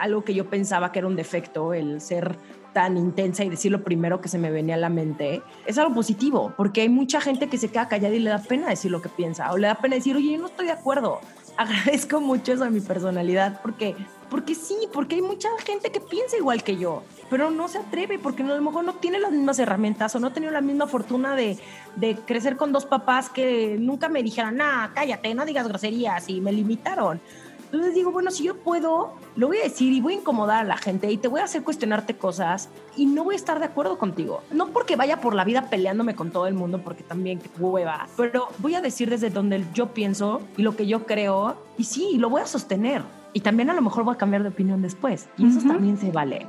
algo que yo pensaba que era un defecto, el ser tan intensa y decir lo primero que se me venía a la mente, es algo positivo, porque hay mucha gente que se queda callada y le da pena decir lo que piensa, o le da pena decir, oye, yo no estoy de acuerdo. Agradezco mucho eso a mi personalidad, porque, porque sí, porque hay mucha gente que piensa igual que yo, pero no se atreve, porque a lo mejor no tiene las mismas herramientas o no ha tenido la misma fortuna de, de crecer con dos papás que nunca me dijeran, nada, cállate, no digas groserías, y me limitaron. Entonces digo, bueno, si yo puedo, lo voy a decir y voy a incomodar a la gente y te voy a hacer cuestionarte cosas y no voy a estar de acuerdo contigo. No porque vaya por la vida peleándome con todo el mundo, porque también hueva, pero voy a decir desde donde yo pienso y lo que yo creo y sí, lo voy a sostener. Y también a lo mejor voy a cambiar de opinión después y eso también se vale.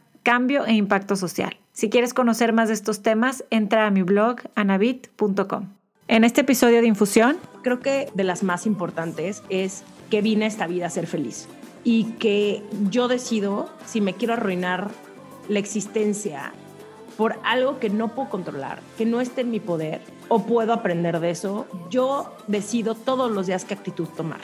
cambio e impacto social. Si quieres conocer más de estos temas, entra a mi blog anabit.com. En este episodio de Infusión, creo que de las más importantes es que vine a esta vida a ser feliz y que yo decido si me quiero arruinar la existencia por algo que no puedo controlar, que no esté en mi poder o puedo aprender de eso, yo decido todos los días qué actitud tomar.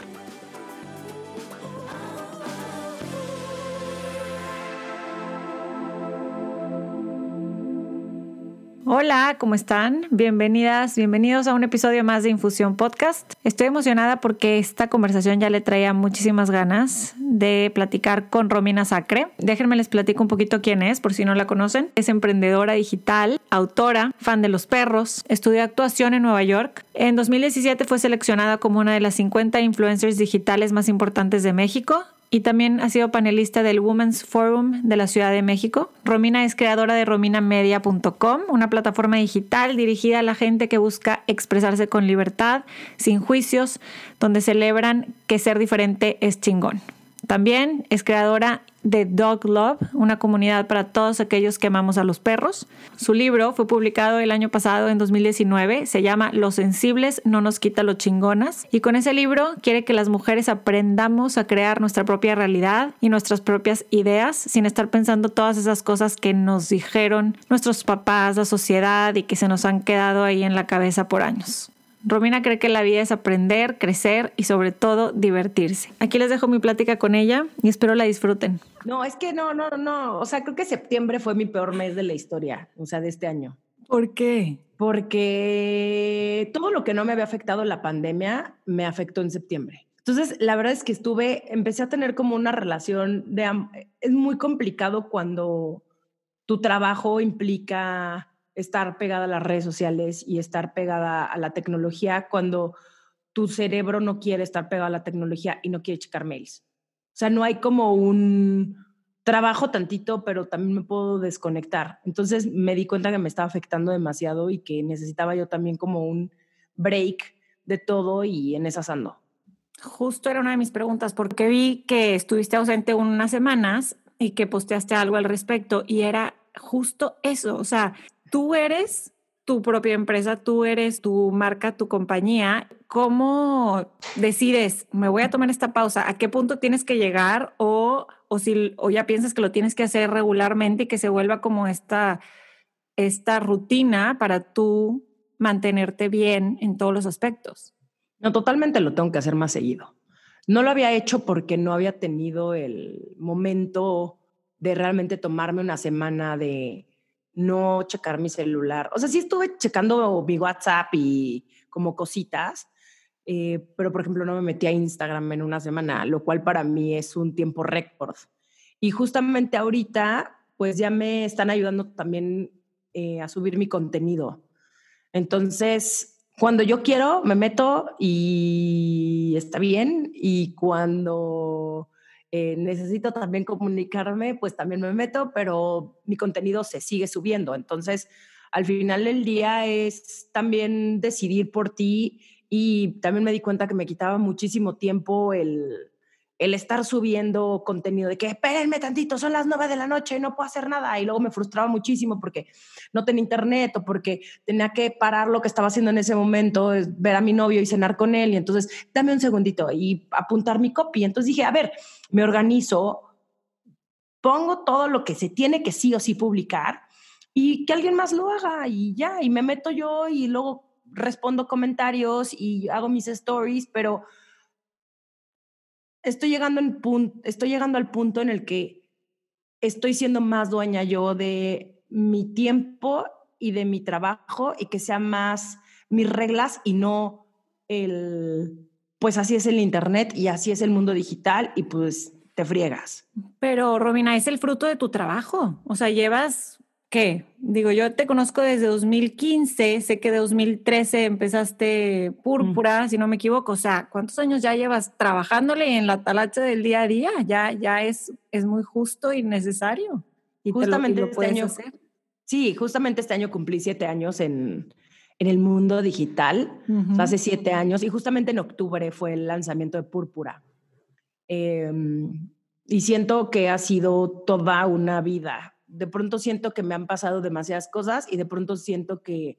Hola, ¿cómo están? Bienvenidas, bienvenidos a un episodio más de Infusión Podcast. Estoy emocionada porque esta conversación ya le traía muchísimas ganas de platicar con Romina Sacre. Déjenme les platico un poquito quién es, por si no la conocen. Es emprendedora digital, autora, fan de los perros, estudió actuación en Nueva York. En 2017 fue seleccionada como una de las 50 influencers digitales más importantes de México y también ha sido panelista del Women's Forum de la Ciudad de México. Romina es creadora de rominamedia.com, una plataforma digital dirigida a la gente que busca expresarse con libertad, sin juicios, donde celebran que ser diferente es chingón. También es creadora de Dog Love, una comunidad para todos aquellos que amamos a los perros. Su libro fue publicado el año pasado, en 2019, se llama Los sensibles no nos quita lo chingonas. Y con ese libro quiere que las mujeres aprendamos a crear nuestra propia realidad y nuestras propias ideas sin estar pensando todas esas cosas que nos dijeron nuestros papás, la sociedad y que se nos han quedado ahí en la cabeza por años. Romina cree que la vida es aprender, crecer y sobre todo divertirse. Aquí les dejo mi plática con ella y espero la disfruten. No, es que no, no, no. O sea, creo que septiembre fue mi peor mes de la historia, o sea, de este año. ¿Por qué? Porque todo lo que no me había afectado la pandemia me afectó en septiembre. Entonces, la verdad es que estuve, empecé a tener como una relación de... Es muy complicado cuando tu trabajo implica estar pegada a las redes sociales y estar pegada a la tecnología cuando tu cerebro no quiere estar pegado a la tecnología y no quiere checar mails. O sea, no hay como un trabajo tantito, pero también me puedo desconectar. Entonces me di cuenta que me estaba afectando demasiado y que necesitaba yo también como un break de todo y en esas ando. Justo era una de mis preguntas, porque vi que estuviste ausente unas semanas y que posteaste algo al respecto y era justo eso, o sea, tú eres tu propia empresa, tú eres tu marca, tu compañía. ¿Cómo decides, me voy a tomar esta pausa? ¿A qué punto tienes que llegar o, o, si, o ya piensas que lo tienes que hacer regularmente y que se vuelva como esta, esta rutina para tú mantenerte bien en todos los aspectos? No, totalmente lo tengo que hacer más seguido. No lo había hecho porque no había tenido el momento de realmente tomarme una semana de no checar mi celular. O sea, sí estuve checando mi WhatsApp y como cositas, eh, pero por ejemplo no me metí a Instagram en una semana, lo cual para mí es un tiempo récord. Y justamente ahorita, pues ya me están ayudando también eh, a subir mi contenido. Entonces, cuando yo quiero, me meto y está bien. Y cuando eh, necesito también comunicarme, pues también me meto, pero mi contenido se sigue subiendo. Entonces, al final del día es también decidir por ti y también me di cuenta que me quitaba muchísimo tiempo el, el estar subiendo contenido de que espérenme tantito, son las nueve de la noche y no puedo hacer nada. Y luego me frustraba muchísimo porque no tenía internet o porque tenía que parar lo que estaba haciendo en ese momento, ver a mi novio y cenar con él. Y entonces, dame un segundito y apuntar mi copy. Entonces dije, a ver, me organizo, pongo todo lo que se tiene que sí o sí publicar y que alguien más lo haga y ya, y me meto yo y luego respondo comentarios y hago mis stories, pero estoy llegando, en estoy llegando al punto en el que estoy siendo más dueña yo de mi tiempo y de mi trabajo y que sean más mis reglas y no el, pues así es el Internet y así es el mundo digital y pues te friegas. Pero Robina, es el fruto de tu trabajo. O sea, llevas ¿qué? Digo, yo te conozco desde 2015, sé que de 2013 empezaste Púrpura, si no me equivoco. O sea, ¿cuántos años ya llevas trabajándole en la talacha del día a día? Ya, ya es, es muy justo y necesario. Y justamente este año, hacer. Sí, justamente este año cumplí siete años en, en el mundo digital, hace siete años, y justamente en octubre fue el lanzamiento de Púrpura. Em, y siento que ha sido toda una vida de pronto siento que me han pasado demasiadas cosas y de pronto siento que,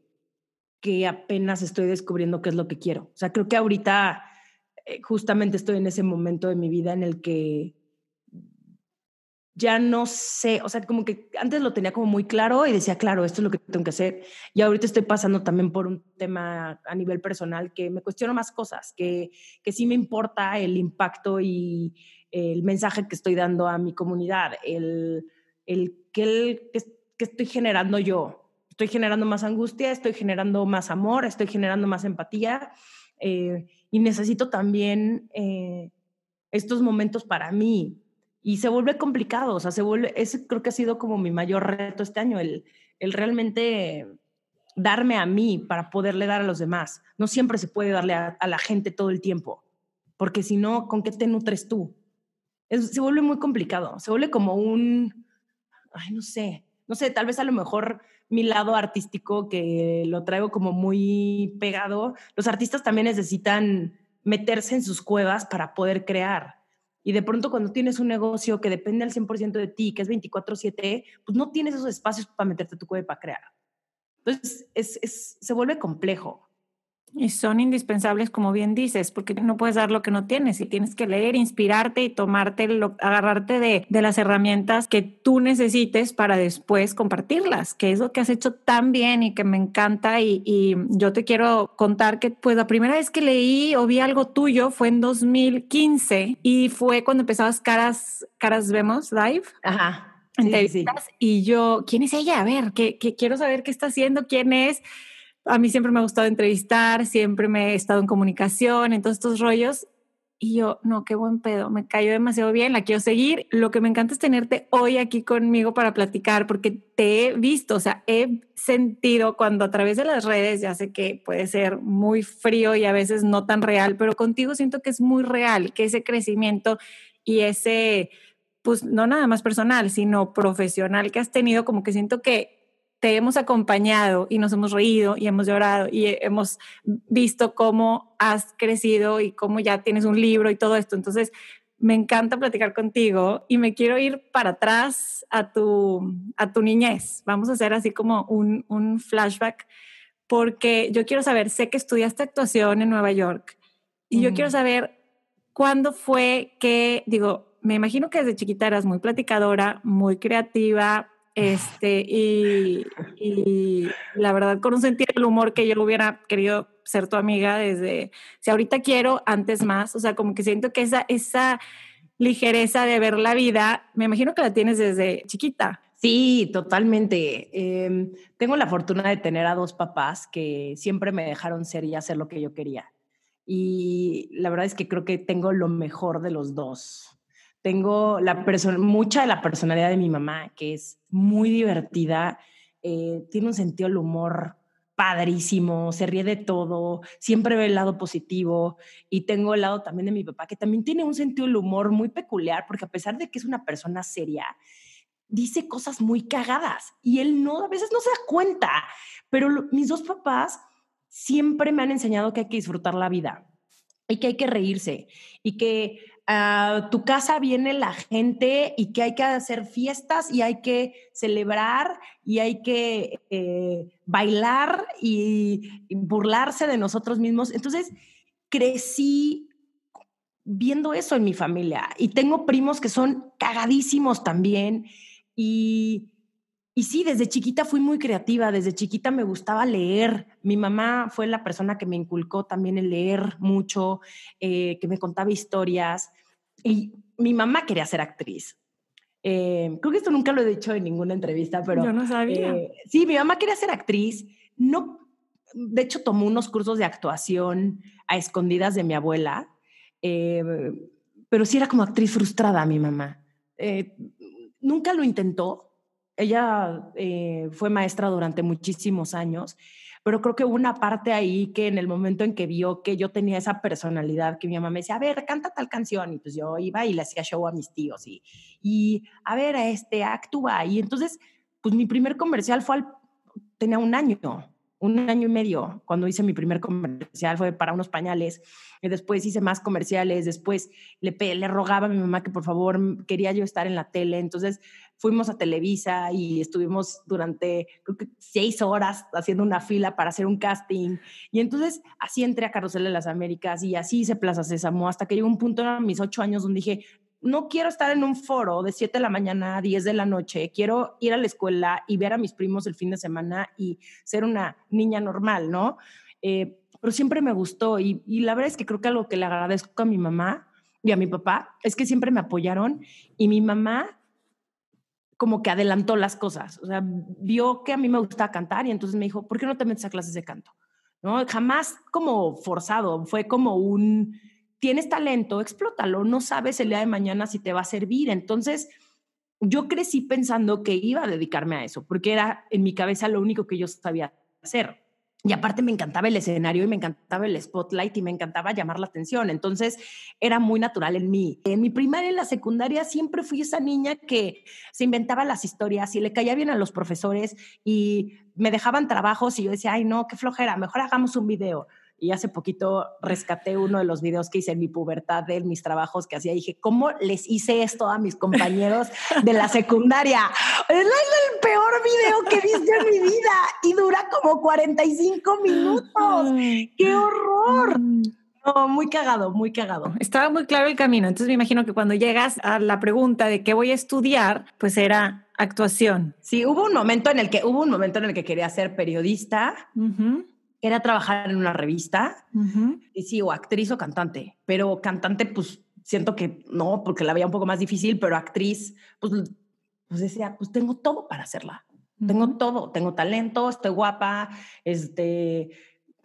que apenas estoy descubriendo qué es lo que quiero. O sea, creo que ahorita eh, justamente estoy en ese momento de mi vida en el que ya no sé, o sea, como que antes lo tenía como muy claro y decía, claro, esto es lo que tengo que hacer. Y ahorita estoy pasando también por un tema a nivel personal que me cuestiono más cosas, que, que sí me importa el impacto y el mensaje que estoy dando a mi comunidad, el el que, que, estoy generando yo. Estoy generando más angustia, estoy generando más amor, estoy generando más empatía eh, y necesito también eh, estos momentos para mí. Y se vuelve complicado, o sea, se vuelve, ese creo que ha sido como mi mayor reto este año, el, el realmente darme a mí para poderle dar a los demás. No siempre se puede darle a, la gente todo el tiempo, porque si no, ¿con qué te nutres tú? se vuelve muy complicado, se vuelve como un, ay, no sé, no sé, tal vez a lo mejor mi lado artístico que lo traigo como muy pegado, los artistas también necesitan meterse en sus cuevas para poder crear. Y de pronto cuando tienes un negocio que depende al 100% de ti, que es 24/7, pues no tienes esos espacios para meterte tu cueva para crear. Entonces es, se vuelve complejo. Y son indispensables, como bien dices, porque no puedes dar lo que no tienes y tienes que leer, inspirarte y tomarte, lo, agarrarte de, de, las herramientas que tú necesites para después compartirlas, que es lo que has hecho tan bien y que me encanta. Y, y yo te quiero contar que pues la primera vez que leí o vi algo tuyo fue en 2015 y fue cuando empezabas Caras, Caras Vemos Live. Ajá. Sí, Y yo, ¿quién es ella? A ver, que, que quiero saber qué está haciendo, quién es a mí siempre me ha gustado entrevistar, siempre me he estado en comunicación, en todos estos rollos. Y yo, no, qué buen pedo, me cayó demasiado bien, la quiero seguir. Lo que me encanta es tenerte hoy aquí conmigo para platicar, porque te he visto, o sea, he sentido cuando a través de las redes, ya sé que puede ser muy frío y a veces no tan real, pero contigo siento que es muy real, que ese crecimiento y ese, pues no nada más personal, sino profesional que has tenido, como que siento que te hemos acompañado y nos hemos reído y hemos llorado y hemos visto cómo has crecido y cómo ya tienes un libro y todo esto. Entonces, me encanta platicar contigo y me quiero ir para atrás a tu, a tu niñez. Vamos a hacer así como un, un flashback porque yo quiero saber, sé que estudiaste actuación en Nueva York y yo quiero saber cuándo fue que, digo, me imagino que desde chiquita eras muy platicadora, muy creativa, este, y, y, la verdad, con un sentido del humor que yo hubiera querido ser tu amiga desde, si ahorita quiero, antes más, o sea, como que siento que esa, esa ligereza de ver la vida, me imagino que la tienes desde chiquita. Sí, totalmente. Em, tengo la fortuna de tener a dos papás que siempre me dejaron ser y hacer lo que yo quería. Y la verdad es que creo que tengo lo mejor de los dos. Tengo la mucha de la personalidad de mi mamá, que es muy divertida, eh, tiene un sentido del humor padrísimo, se ríe de todo, siempre ve el lado positivo y tengo el lado también de mi papá, que también tiene un sentido del humor muy peculiar, porque a pesar de que es una persona seria, dice cosas muy cagadas y él no, a veces no se da cuenta, pero mis dos papás siempre me han enseñado que hay que disfrutar la vida y que hay que reírse y que a tu casa viene la gente y que hay que hacer fiestas y hay que celebrar y hay que eh, bailar y, burlarse de nosotros mismos. Entonces, crecí viendo eso en mi familia y tengo primos que son cagadísimos también y, y sí, desde chiquita fui muy creativa, desde chiquita me gustaba leer. Mi mamá fue la persona que me inculcó también el leer mucho, eh, que me contaba historias. Y mi mamá quería ser actriz. Eh, creo que esto nunca lo he dicho en ninguna entrevista, pero... Yo no sabía. Eh, sí, mi mamá quería ser actriz. No, de hecho, tomó unos cursos de actuación a escondidas de mi abuela, eh, pero sí era como actriz frustrada mi mamá. nunca lo intentó. Ella fue maestra durante muchísimos años pero creo que hubo una parte ahí que en el momento en que vio que yo tenía esa personalidad, que mi mamá me decía, a ver, canta tal canción, y pues yo iba y le hacía show a mis tíos, y, y a ver, este, actúa, y entonces, pues mi primer comercial fue al, tenía un año, un año y medio cuando hice mi primer comercial, fue para unos pañales, y después hice más comerciales, después le, rogaba a mi mamá que por favor quería yo estar en la tele, entonces fuimos a Televisa y estuvimos durante creo que seis horas haciendo una fila para hacer un casting, y entonces así entré a Carrusel de las Américas y así hice Plaza Sésamo, hasta que llegó un punto en mis ocho años donde dije, no quiero estar en un foro de 7 de la mañana a 10 de la noche, quiero ir a la escuela y ver a mis primos el fin de semana y ser una niña normal, ¿no? Eh, pero siempre me gustó y, y, la verdad es que creo que algo que le agradezco a mi mamá y a mi papá es que siempre me apoyaron y mi mamá como que adelantó las cosas, o sea, vio que a mí me gustaba cantar y entonces me dijo, ¿por qué no te metes a clases de canto? ¿No? Jamás como forzado, fue como un tienes talento, explótalo, no sabes el día de mañana si te va a servir. Entonces, yo crecí pensando que iba a dedicarme a eso, porque era en mi cabeza lo único que yo sabía hacer. Y aparte me encantaba el escenario y me encantaba el spotlight y me encantaba llamar la atención. Entonces era muy natural en mí. En mi primaria y la secundaria siempre fui esa niña que se inventaba las historias y le caía bien a los profesores y me dejaban trabajos y yo decía, ay no, qué flojera, mejor hagamos un video. Y hace poquito rescaté uno de los videos que hice en mi pubertad de mis trabajos que hacía. Dije, ¿cómo les hice esto a mis compañeros de la secundaria? Es el peor video que he visto en mi vida y dura como 45 minutos. ¡Qué horror! No, muy cagado, muy cagado. Estaba muy claro el camino. Entonces me imagino que cuando llegas a la pregunta de qué voy a estudiar, pues era actuación. Sí, hubo un momento en el que hubo un momento en el que quería ser periodista era trabajar en una revista, y sí, o actriz o cantante, pero cantante, pues siento que no, porque la veía un poco más difícil, pero actriz, pues, pues decía, pues tengo todo para hacerla. Tengo todo, tengo talento, estoy guapa, este,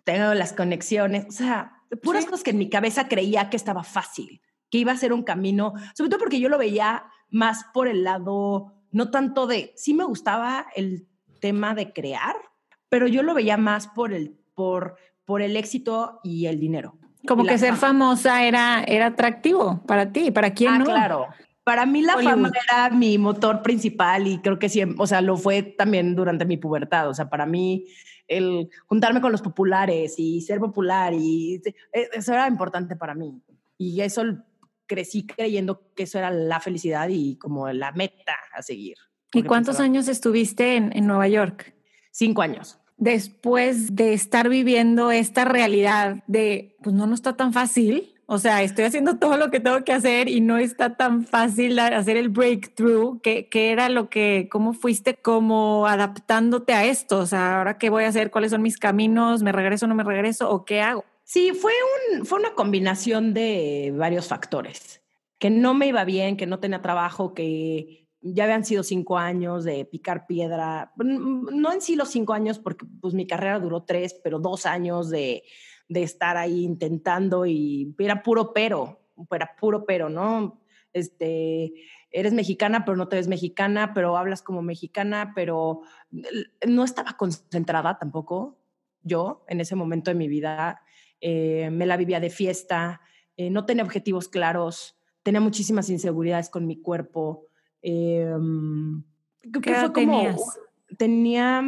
tengo las conexiones, o sea, puras cosas que en mi cabeza creía que estaba fácil, que iba a ser un camino, sobre todo porque yo lo veía más por el lado, no tanto de, sí me gustaba el tema de crear, pero yo lo veía más por el por, por el éxito y el dinero. Como que ser famosa era, era atractivo para ti, ¿para quién ah, claro. Para mí la fama era mi motor principal y creo que siempre, o sea, lo fue también durante mi pubertad. O sea, para mí el juntarme con los populares y ser popular y e, eso era importante para mí. Y eso crecí creyendo que eso era la felicidad y como la meta a seguir. ¿Y cuántos años estuviste en, en Nueva York? Cinco años después de estar viviendo esta realidad de, pues no, no está tan fácil. O sea, estoy haciendo todo lo que tengo que hacer y no está tan fácil hacer el breakthrough, que, era lo que, cómo fuiste como adaptándote a esto. O sea, ahora qué voy a hacer, cuáles son mis caminos, me regreso no me regreso o qué hago. Sí, fue, un, fue una combinación de varios factores. Que no me iba bien, que no tenía trabajo, que ya habían sido cinco años de picar piedra, no en sí los cinco años, porque pues mi carrera duró tres, pero dos años de, de estar ahí intentando y era puro pero, era puro pero, ¿no? Este, eres mexicana, pero no te ves mexicana, pero hablas como mexicana, pero no estaba concentrada tampoco yo en ese momento de mi vida. Eh, me la vivía de fiesta, eh, no tenía objetivos claros, tenía muchísimas inseguridades con mi cuerpo. Eh, ¿Qué fue tenías? Tenía,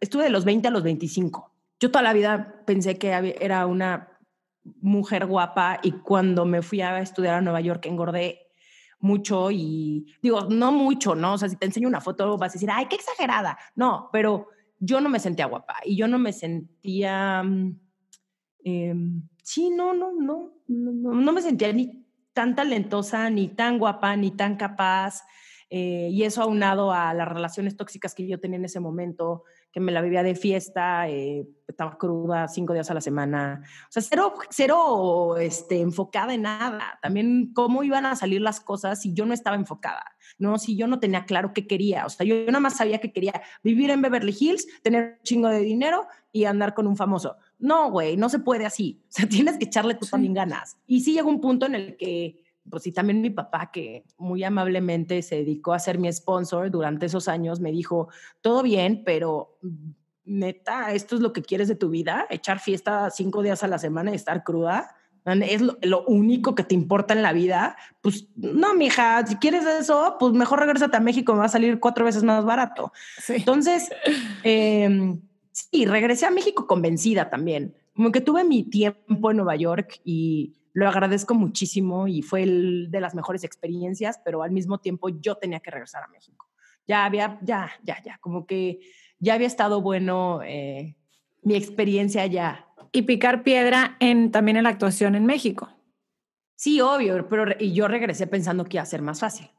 estuve de los 20 a los 25. Yo toda la vida pensé que era una mujer guapa y cuando me fui a estudiar a Nueva York engordé mucho y digo, no mucho, ¿no? O sea, si te enseño una foto vas a decir, ay, qué exagerada. No, pero yo no me sentía guapa y yo no me sentía... Eh, sí, no, no, no, no, no me sentía ni tan talentosa, ni tan guapa, ni tan capaz. Eh, y eso aunado a las relaciones tóxicas que yo tenía en ese momento, que me la vivía de fiesta, eh, estaba cruda cinco días a la semana, o sea, cero, cero este, enfocada en nada. También cómo iban a salir las cosas si yo no estaba enfocada, ¿no? Si yo no tenía claro qué quería, o sea, yo, nada más sabía que quería vivir en Beverly Hills, tener un chingo de dinero y andar con un famoso. No, güey, no se puede así. O sea, tienes que echarle tú también ganas. Y sí llegó un punto en el que pues sí, también mi papá, que muy amablemente se dedicó a ser mi sponsor durante esos años, me dijo, todo bien, pero mm, neta, ¿esto es lo que quieres de tu vida? ¿Echar fiesta cinco días a la semana y estar cruda? ¿Es lo, único que te importa en la vida? Pues no, mija, si quieres eso, pues mejor regresate a México, me va a salir cuatro veces más barato. Entonces, eh, sí, regresé a México convencida también. Como que tuve mi tiempo en Nueva York y lo agradezco muchísimo y fue el de las mejores experiencias, pero al mismo tiempo yo tenía que regresar a México. Ya había, ya, ya, ya, como que ya había estado bueno eh, mi experiencia allá. Y picar piedra en, también en la actuación en México. Sí, obvio, pero y yo regresé pensando que iba a ser más fácil.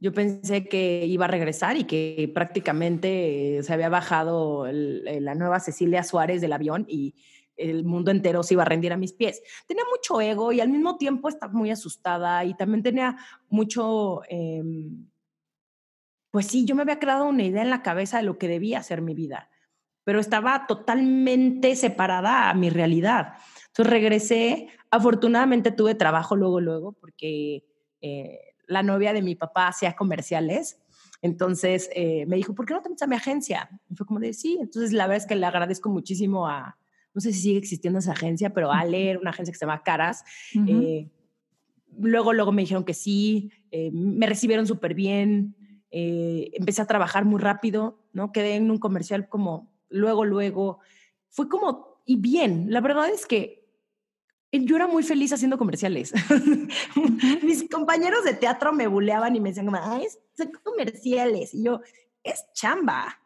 Yo pensé que iba a regresar y que prácticamente se había bajado la nueva Cecilia Suárez del avión y el mundo entero se iba a rendir a mis pies. Tenía mucho ego y al mismo tiempo estaba muy asustada y también tenía mucho, em, pues sí, yo me había creado una idea en la cabeza de lo que debía ser mi vida, pero estaba totalmente separada a mi realidad. Entonces regresé, afortunadamente tuve trabajo luego, luego, porque eh, la novia de mi papá hacía comerciales. Entonces eh, me dijo, ¿por qué no te metes a mi agencia? Y fue como de, sí. Entonces la verdad es que le agradezco muchísimo a, no sé si sigue existiendo esa agencia, pero a leer una agencia que se llama Caras. Eh, luego, luego me dijeron que sí, eh, me recibieron súper bien, eh, empecé a trabajar muy rápido, ¿no? Quedé en un comercial como luego, luego. Fue como, y bien, la verdad es que yo era muy feliz haciendo comerciales. Mis compañeros de teatro me buleaban y me decían, ay, son comerciales. Y yo, es chamba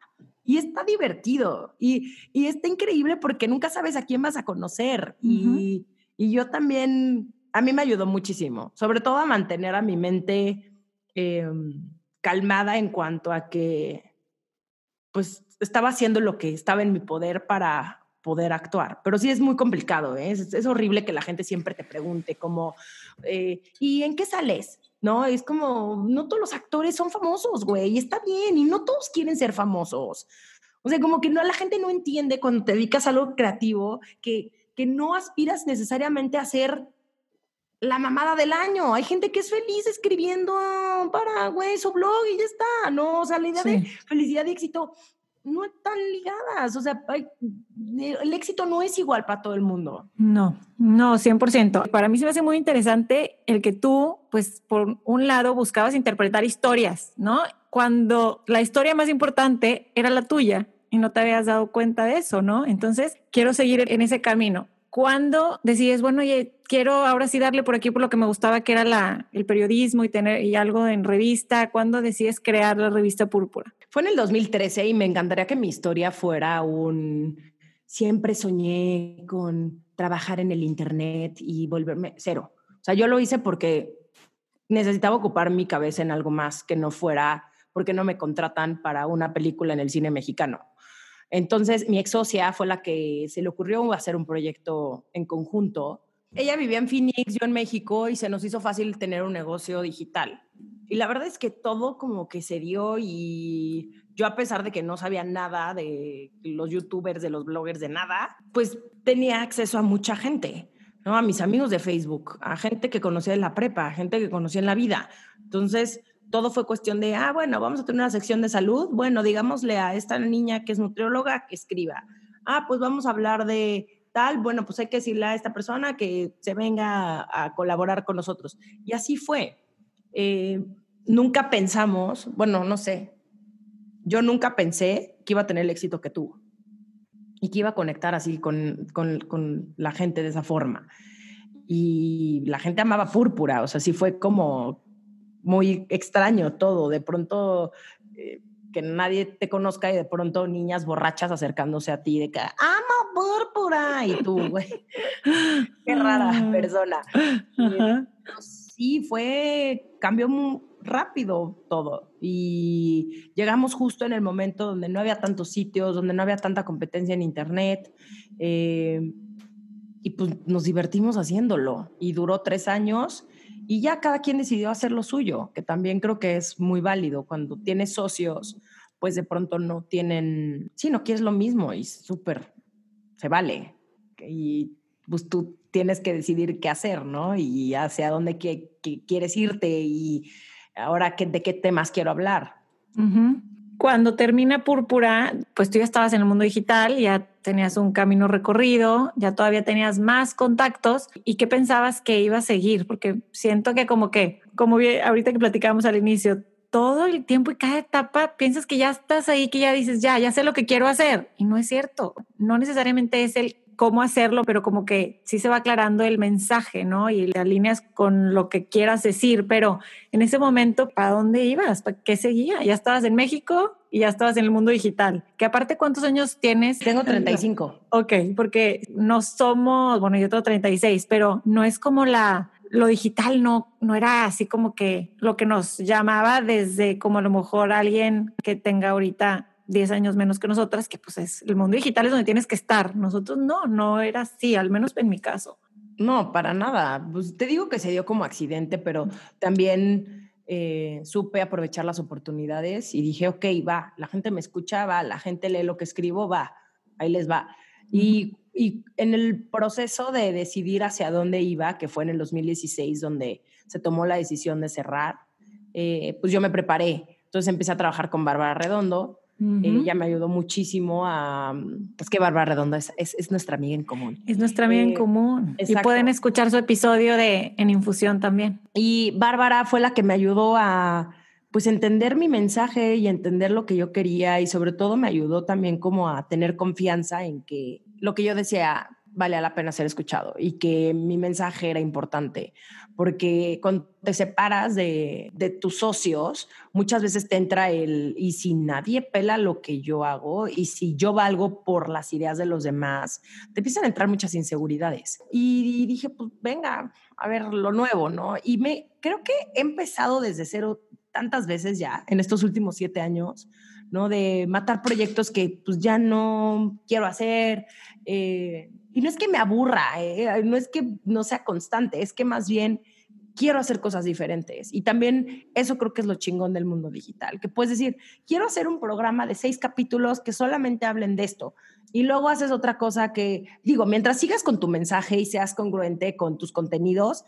y está divertido y, y, está increíble porque nunca sabes a quién vas a conocer. y, y, yo también, a mí me ayudó muchísimo, sobre todo a mantener a mi mente em, calmada en cuanto a que, pues, estaba haciendo lo que estaba en mi poder para poder actuar. Pero sí es muy complicado, ¿eh? es, es, horrible que la gente siempre te pregunte como, eh, ¿y en qué sales? ¿No? Es como, no todos los actores son famosos, güey, y está bien, y no todos quieren ser famosos. O sea, como que no, la gente no entiende cuando te dedicas a algo creativo que, que no aspiras necesariamente a ser la mamada del año. Hay gente que es feliz escribiendo para, güey, su blog y ya está, ¿no? O sea, la idea de felicidad y éxito no están ligadas. O sea, el éxito no es igual para todo el mundo. No, no, 100%. Para mí se me hace muy interesante el que tú, pues, por un lado, buscabas interpretar historias, ¿no? Cuando la historia más importante era la tuya y no te habías dado cuenta de eso, ¿no? Entonces, quiero seguir en ese camino. ¿Cuándo decides, bueno, oye, quiero ahora sí darle por aquí por lo que me gustaba, que era el periodismo y tener y algo en revista? ¿Cuándo decides crear la revista Púrpura? Fue en el 2013 y me encantaría que mi historia fuera un... Siempre soñé con trabajar en el Internet y volverme cero. O sea, yo lo hice porque necesitaba ocupar mi cabeza en algo más que no fuera porque no me contratan para una película en el cine mexicano. Entonces, mi ex socia fue la que se le ocurrió hacer un proyecto en conjunto. Ella vivía en Phoenix, yo en México, y se nos hizo fácil tener un negocio digital. Y la verdad es que todo como que se dio y yo a pesar de que no sabía nada de los youtubers, de los bloggers, de nada, pues tenía acceso a mucha gente, ¿no? A mis amigos de Facebook, a gente que conocía en la prepa, a gente que conocía en la vida. Entonces, todo fue cuestión de, ah, bueno, vamos a tener una sección de salud, bueno, digámosle a esta niña que es nutrióloga que escriba. Ah, pues vamos a hablar de tal, bueno, pues hay que decirle a esta persona que se venga a, colaborar con nosotros. Y así fue. Eh, nunca pensamos, bueno, no sé, yo nunca pensé que iba a tener el éxito que tuvo. y que iba a conectar así con, con, con, la gente de esa forma. Y la gente amaba Púrpura, o sea, sí fue como muy extraño todo. De pronto, eh, que nadie te conozca y de pronto niñas borrachas acercándose a ti de que amo Púrpura y tú, güey, qué rara Ah. persona. Ajá. Sí, fue, cambió muy rápido todo y llegamos justo en el momento donde no había tantos sitios, donde no había tanta competencia en internet eh, y pues nos divertimos haciéndolo y duró tres años y ya cada quien decidió hacer lo suyo, que también creo que es muy válido cuando tienes socios, pues de pronto no tienen, sí, no quieres lo mismo y súper, se vale y pues tú tienes que decidir qué hacer, ¿no? Y hacia dónde que, que quieres irte y ahora qué, de qué temas quiero hablar. Cuando termina Púrpura, pues tú ya estabas en el mundo digital, ya tenías un camino recorrido, ya todavía tenías más contactos. ¿Y qué pensabas que iba a seguir? Porque siento que como que, como ahorita que platicábamos al inicio, todo el tiempo y cada etapa piensas que ya estás ahí, que ya dices, ya, ya sé lo que quiero hacer. Y no es cierto. No necesariamente es el cómo hacerlo, pero como que sí se va aclarando el mensaje, ¿no? Y te alineas con lo que quieras decir, pero en ese momento, ¿para dónde ibas? ¿Para qué seguía? Ya estabas en México y ya estabas en el mundo digital. Que aparte, ¿cuántos años tienes? Tengo 35. Ok, porque no somos, bueno, yo tengo 36, pero no es como la, lo digital no, no era así como que lo que nos llamaba desde como a lo mejor alguien que tenga ahorita 10 años menos que nosotras, que pues es el mundo digital es donde tienes que estar. Nosotros no, no era así, al menos en mi caso. No, para nada. Pues te digo que se dio como accidente, pero también eh, supe aprovechar las oportunidades y dije, ok, va, la gente me escucha, va, la gente lee lo que escribo, va, ahí les va. Y, y en el proceso de decidir hacia dónde iba, que fue en el 2016 donde se tomó la decisión de cerrar, eh, pues yo me preparé. Entonces empecé a trabajar con Bárbara Redondo. Ujú. Ella me ayudó muchísimo a... Es que Bárbara Redondo es, es, es nuestra amiga en común. Es nuestra amiga en común. Y pueden escuchar su episodio de En Infusión también. Y Bárbara fue la que me ayudó a pues entender mi mensaje y entender lo que yo quería y sobre todo me ayudó también como a tener confianza en que lo que yo decía valía la pena ser escuchado y que mi mensaje era importante, porque cuando te separas de, de tus socios, muchas veces te entra el, y si nadie pela lo que yo hago, y si yo valgo por las ideas de los demás, te empiezan a entrar muchas inseguridades. Y dije, pues venga, a ver lo nuevo, ¿no? Y me creo que he empezado desde cero tantas veces ya en estos últimos siete años, ¿no? De matar proyectos que pues ya no quiero hacer. eh, y no es que me aburra, eh, no es que no sea constante, es que más bien quiero hacer cosas diferentes. Y también eso creo que es lo chingón del mundo digital, que puedes decir, quiero hacer un programa de seis capítulos que solamente hablen de esto. Y luego haces otra cosa que, digo, mientras sigas con tu mensaje y seas congruente con tus contenidos,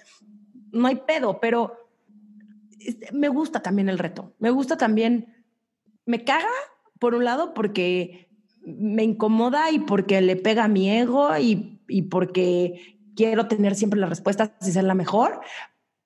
no hay pedo, pero este, me gusta también el reto. Me gusta también, me caga, por un lado, porque me incomoda y porque le pega a mi ego y, y porque quiero tener siempre las respuestas y ser la mejor,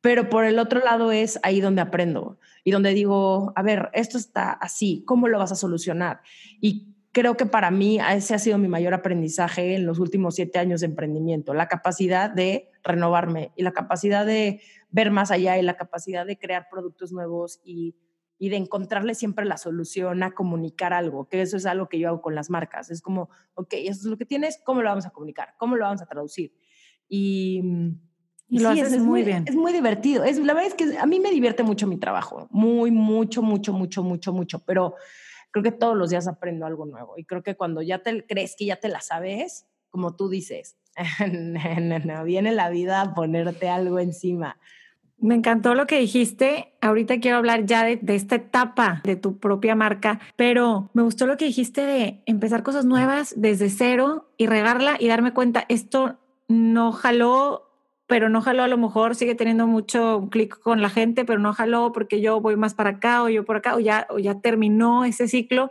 pero por el otro lado es ahí donde aprendo y donde digo, a ver, esto está así, ¿cómo lo vas a solucionar? Y creo que para mí ese ha sido mi mayor aprendizaje en los últimos siete años de emprendimiento, la capacidad de renovarme y la capacidad de ver más allá y la capacidad de crear productos nuevos y, y de encontrarle siempre la solución a comunicar algo, que eso es algo que yo hago con las marcas. Es como, ok, eso es lo que tienes, ¿cómo lo vamos a comunicar? ¿Cómo lo vamos a traducir? Y, Y lo sí, haces es, muy bien. Es muy divertido. Es, la verdad es que a mí me divierte mucho mi trabajo, muy, mucho, mucho, mucho, mucho, mucho, pero creo que todos los días aprendo algo nuevo y creo que cuando ya te crees que ya te la sabes, como tú dices, viene la vida a ponerte algo encima. Me encantó lo que dijiste. Ahorita quiero hablar ya de, esta etapa de tu propia marca, pero me gustó lo que dijiste de empezar cosas nuevas desde cero y regarla y darme cuenta, esto no jaló, pero no jaló a lo mejor, sigue teniendo mucho clic con la gente, pero no jaló porque yo voy más para acá o yo por acá o ya, ya terminó ese ciclo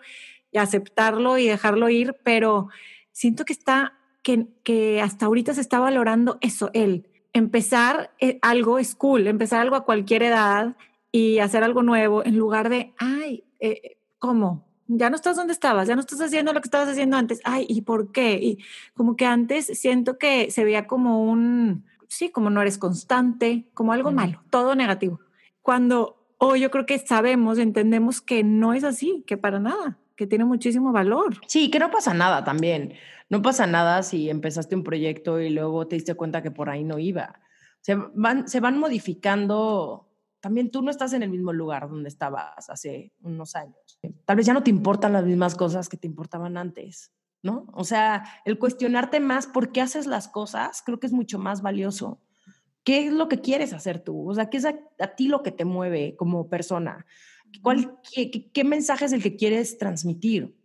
y aceptarlo y dejarlo ir, pero siento que está, que, que hasta ahorita se está valorando eso, él empezar eh, algo es cool, empezar algo a cualquier edad y hacer algo nuevo en lugar de, ay, eh, ¿cómo? ya no estás donde estabas, ya no estás haciendo lo que estabas haciendo antes. Ay, ¿y por qué? Y como que antes siento que se veía como un, sí, como no eres constante, como algo malo, todo negativo. Cuando hoy yo creo que sabemos, entendemos que no es así, que para nada, que tiene muchísimo valor. Sí, que no pasa nada también. No pasa nada si empezaste un proyecto y luego te diste cuenta que por ahí no iba. Se van, se van modificando también tú no estás en el mismo lugar donde estabas hace unos años. Tal vez ya no te importan las mismas cosas que te importaban antes, ¿no? O sea, el cuestionarte más por qué haces las cosas creo que es mucho más valioso. ¿Qué es lo que quieres hacer tú? O sea, ¿qué es a, ti lo que te mueve como persona? ¿Cuál, qué, qué mensaje es el que quieres transmitir?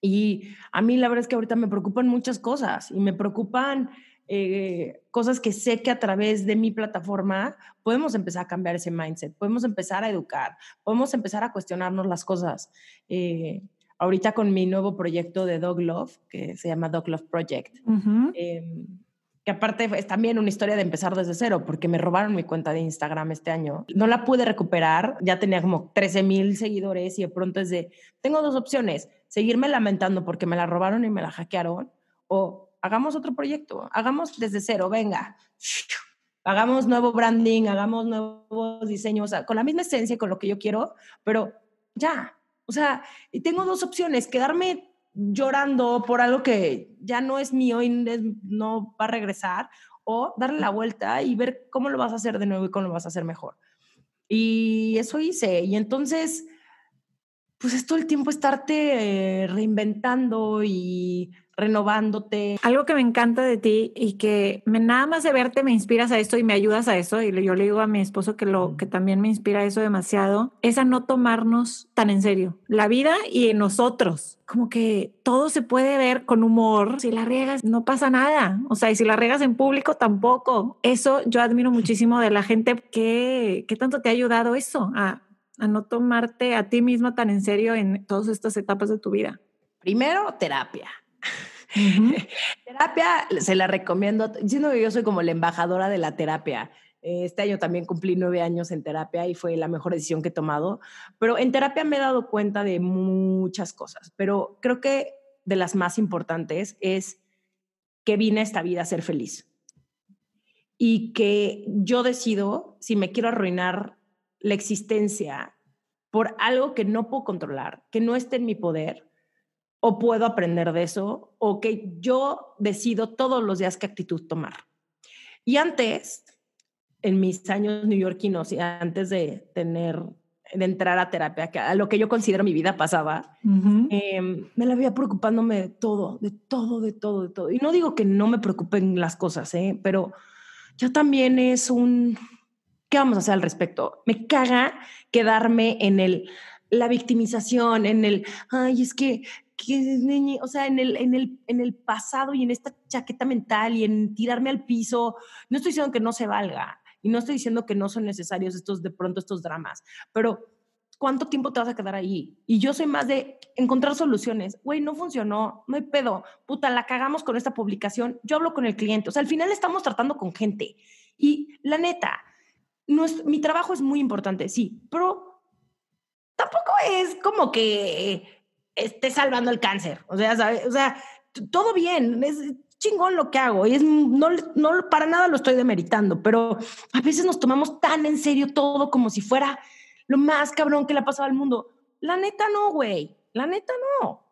Y a mí la verdad es que ahorita me preocupan muchas cosas y me preocupan eh, cosas que sé que a través de mi plataforma podemos empezar a cambiar ese mindset, podemos empezar a educar, podemos empezar a cuestionarnos las cosas. Eh, ahorita con mi nuevo proyecto de Dog Love, que se llama Dog Love Project, em, que aparte es también una historia de empezar desde cero, porque me robaron mi cuenta de Instagram este año. No la pude recuperar, ya tenía como 13 mil seguidores y de pronto es de, tengo dos opciones, seguirme lamentando porque me la robaron y me la hackearon, o hagamos otro proyecto, hagamos desde cero, venga, hagamos nuevo branding, hagamos nuevos diseños, con la misma esencia, con lo que yo quiero, pero ya, o sea, tengo dos opciones, quedarme llorando por algo que ya no es mío y no va a regresar, o darle la vuelta y ver cómo lo vas a hacer de nuevo y cómo lo vas a hacer mejor. Y eso hice. Y entonces, pues es todo el tiempo estarte eh, reinventando y renovándote. Algo que me encanta de ti y que me, nada más de verte me inspiras a esto y me ayudas a eso, y yo le digo a mi esposo que, lo, que también me inspira eso demasiado, es a no tomarnos tan en serio la vida y en nosotros. Como que todo se puede ver con humor. Si la riegas, no pasa nada. O sea, y si la riegas en público, tampoco. Eso yo admiro muchísimo de la gente que, que tanto te ha ayudado eso, a, a no tomarte a ti misma tan en serio en todas estas etapas de tu vida. Primero, terapia terapia se la recomiendo, diciendo que yo soy como la embajadora de la terapia. Este año también cumplí nueve años en terapia y fue la mejor decisión que he tomado. Pero en terapia me he dado cuenta de muchas cosas, pero creo que de las más importantes es que vine a esta vida a ser feliz y que yo decido si me quiero arruinar la existencia por algo que no puedo controlar, que no esté en mi poder, o puedo aprender de eso, o que yo decido todos los días qué actitud tomar. Y antes, en mis años neoyorquinos y antes de tener, de entrar a terapia, a lo que yo considero mi vida pasada, em, me la veía preocupándome de todo, de todo, de todo, de todo. Y no digo que no me preocupen las cosas, ¿eh? pero yo también es un, ¿qué vamos a hacer al respecto? Me caga quedarme en el la victimización, en el, ay, es que que o sea, en el, en, el, en el pasado y en esta chaqueta mental y en tirarme al piso, no estoy diciendo que no se valga y no estoy diciendo que no son necesarios estos, de pronto, estos dramas, pero ¿cuánto tiempo te vas a quedar ahí? Y yo soy más de encontrar soluciones. Güey, no funcionó, no hay pedo. Puta, la cagamos con esta publicación. Yo hablo con el cliente. O sea, al final estamos tratando con gente. Y la neta, es, mi trabajo es muy importante, sí, pero tampoco es como que esté salvando el cáncer. O sea, O sea, todo bien, es chingón lo que hago y es, no, no para nada lo estoy demeritando, pero a veces nos tomamos tan en serio todo como si fuera lo más cabrón que le ha pasado al mundo. La neta no, güey, la neta no.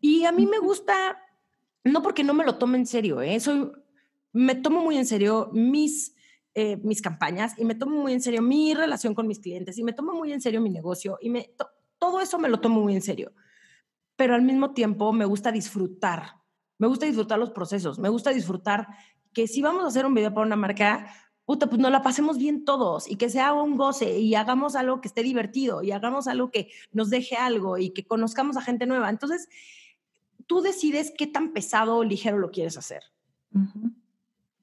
Y a mí me gusta, no porque no me lo tome en serio, ¿eh? Soy, me tomo muy en serio mis, eh, mis campañas y me tomo muy en serio mi relación con mis clientes y me tomo muy en serio mi negocio y me, todo eso me lo tomo muy en serio pero al mismo tiempo me gusta disfrutar. Me gusta disfrutar los procesos, me gusta disfrutar que si vamos a hacer un video para una marca, puta, pues nos la pasemos bien todos y que sea un goce y hagamos algo que esté divertido y hagamos algo que nos deje algo y que conozcamos a gente nueva. Entonces, tú decides qué tan pesado o ligero lo quieres hacer.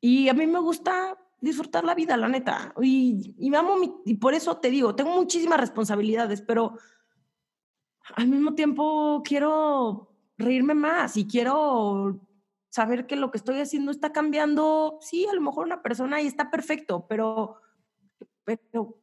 Y a mí me gusta disfrutar la vida, la neta. Y, y, amo y por eso te digo, tengo muchísimas responsabilidades, pero al mismo tiempo quiero reírme más y quiero saber que lo que estoy haciendo está cambiando. Sí, a lo mejor una persona y está perfecto, pero, pero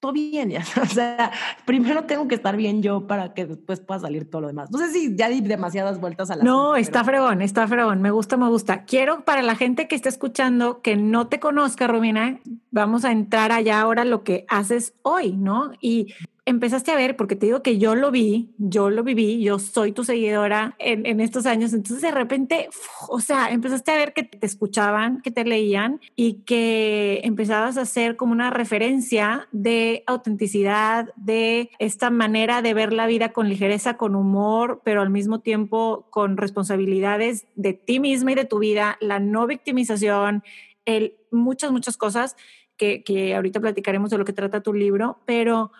todo bien, ya. O sea, primero tengo que estar bien yo para que después pueda salir todo lo demás. No sé si ya di demasiadas vueltas a la. No, está fregón, está fregón. Me gusta, me gusta. Quiero para la gente que está escuchando que no te conozca, Romina, vamos a entrar allá ahora lo que haces hoy, ¿no? Y empezaste a ver, porque te digo que yo lo vi, yo lo viví, yo soy tu seguidora en, estos años, entonces de repente, o sea, empezaste a ver que te escuchaban, que te leían y que empezabas a hacer como una referencia de autenticidad, de esta manera de ver la vida con ligereza, con humor, pero al mismo tiempo con responsabilidades de ti misma y de tu vida, la no victimización, el, muchas, muchas cosas que, que ahorita platicaremos de lo que trata tu libro, pero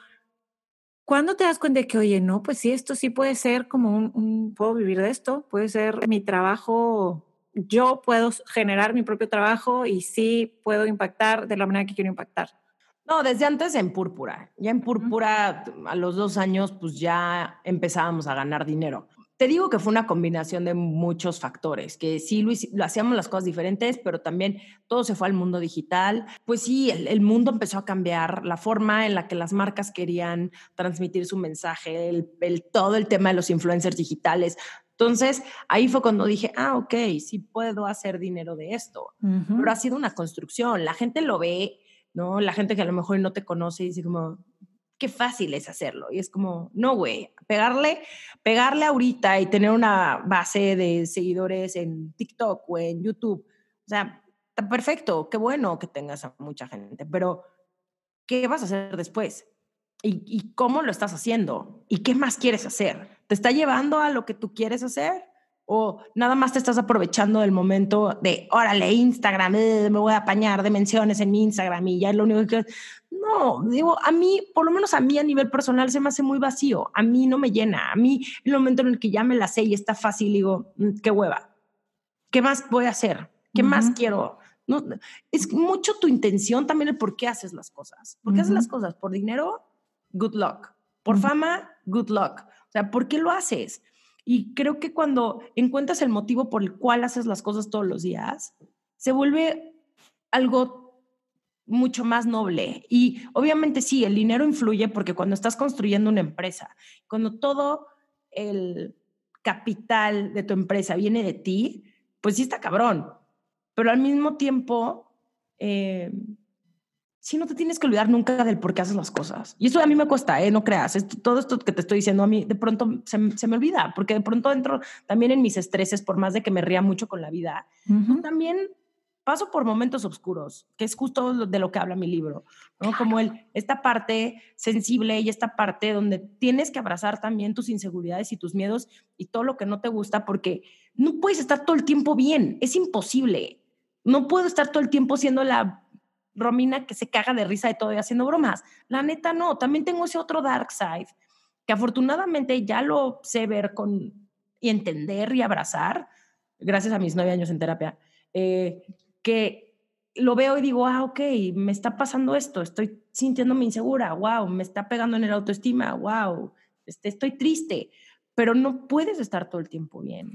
¿Cuándo te das cuenta de que, oye, no, pues sí, esto sí puede ser como un, puedo vivir de esto, puede ser mi trabajo, yo puedo generar mi propio trabajo y sí puedo impactar de la manera que quiero impactar? No, desde antes en Púrpura. Ya en Púrpura, a los dos años, pues ya empezábamos a ganar dinero. Te digo que fue una combinación de muchos factores, que sí lo, lo, hacíamos las cosas diferentes, pero también todo se fue al mundo digital. Pues sí, el, mundo empezó a cambiar, la forma en la que las marcas querían transmitir su mensaje, el, todo el tema de los influencers digitales. Entonces, ahí fue cuando dije, ah, ok, sí puedo hacer dinero de esto. Pero ha sido una construcción, la gente lo ve, ¿no? La gente que a lo mejor no te conoce y dice como, qué fácil es hacerlo. Y es como, no, güey, pegarle, pegarle ahorita y tener una base de seguidores en TikTok o en YouTube. O sea, está perfecto, qué bueno que tengas a mucha gente, pero ¿qué vas a hacer después? ¿Y, ¿Y, cómo lo estás haciendo? ¿Y qué más quieres hacer? ¿Te está llevando a lo que tú quieres hacer? ¿O nada más te estás aprovechando del momento de, órale, Instagram, eh, me voy a apañar de menciones en mi Instagram y ya es lo único que... No, digo, a mí, por lo menos a mí a nivel personal se me hace muy vacío, a mí no me llena, a mí en el momento en el que ya me la sé y está fácil, digo, mm, qué hueva, ¿qué más voy a hacer? ¿Qué más quiero? No, es mucho tu intención también el por qué haces las cosas. ¿Por qué haces las cosas? ¿Por dinero? Good luck. ¿Por fama? Good luck. O sea, ¿por qué lo haces? Y creo que cuando encuentras el motivo por el cual haces las cosas todos los días, se vuelve algo mucho más noble. Y obviamente sí, el dinero influye porque cuando estás construyendo una empresa, cuando todo el capital de tu empresa viene de ti, pues sí está cabrón. Pero al mismo tiempo, eh, si no te tienes que olvidar nunca del por qué haces las cosas. Y eso a mí me cuesta, ¿eh? No creas. todo esto que te estoy diciendo a mí de pronto se, me olvida, porque de pronto entro también en mis estreses, por más de que me ría mucho con la vida. También paso por momentos oscuros, que es justo de lo que habla mi libro, ¿no? Como el, esta parte sensible y esta parte donde tienes que abrazar también tus inseguridades y tus miedos y todo lo que no te gusta, porque no puedes estar todo el tiempo bien, es imposible. No puedo estar todo el tiempo siendo la Romina que se caga de risa de todo y haciendo bromas. La neta no, también tengo ese otro dark side que afortunadamente ya lo sé ver con y entender y abrazar, gracias a mis nueve años en terapia, eh, que lo veo y digo, ah, ok, me está pasando esto, estoy sintiéndome insegura, wow, me está pegando en el autoestima, wow, este, estoy triste, pero no puedes estar todo el tiempo bien.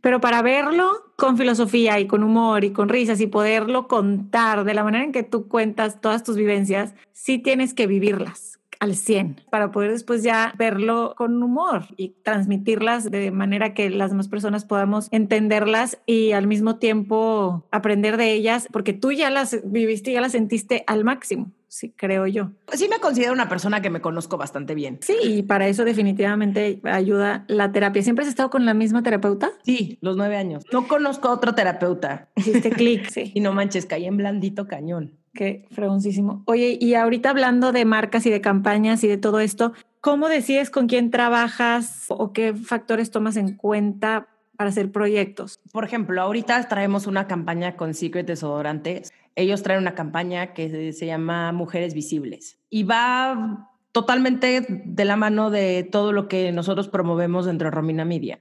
Pero para verlo con filosofía y con humor y con risas y poderlo contar de la manera en que tú cuentas todas tus vivencias, sí tienes que vivirlas al 100 para poder después ya verlo con humor y transmitirlas de manera que las demás personas podamos entenderlas y al mismo tiempo aprender de ellas porque tú ya las viviste, ya las sentiste al máximo sí, creo yo. Sí me considero una persona que me conozco bastante bien. Sí, y para eso definitivamente ayuda la terapia. ¿Siempre has estado con la misma terapeuta? Sí, los nueve años. No conozco a otro terapeuta. Hiciste clic, sí. Y no manches, caí en blandito cañón. Qué fregoncísimo. Oye, y ahorita hablando de marcas y de campañas y de todo esto, ¿cómo decides con quién trabajas o qué factores tomas en cuenta para hacer proyectos? Por ejemplo, ahorita traemos una campaña con Secret Desodorantes ellos traen una campaña que se llama Mujeres Visibles y va totalmente de la mano de todo lo que nosotros promovemos dentro de Romina Media.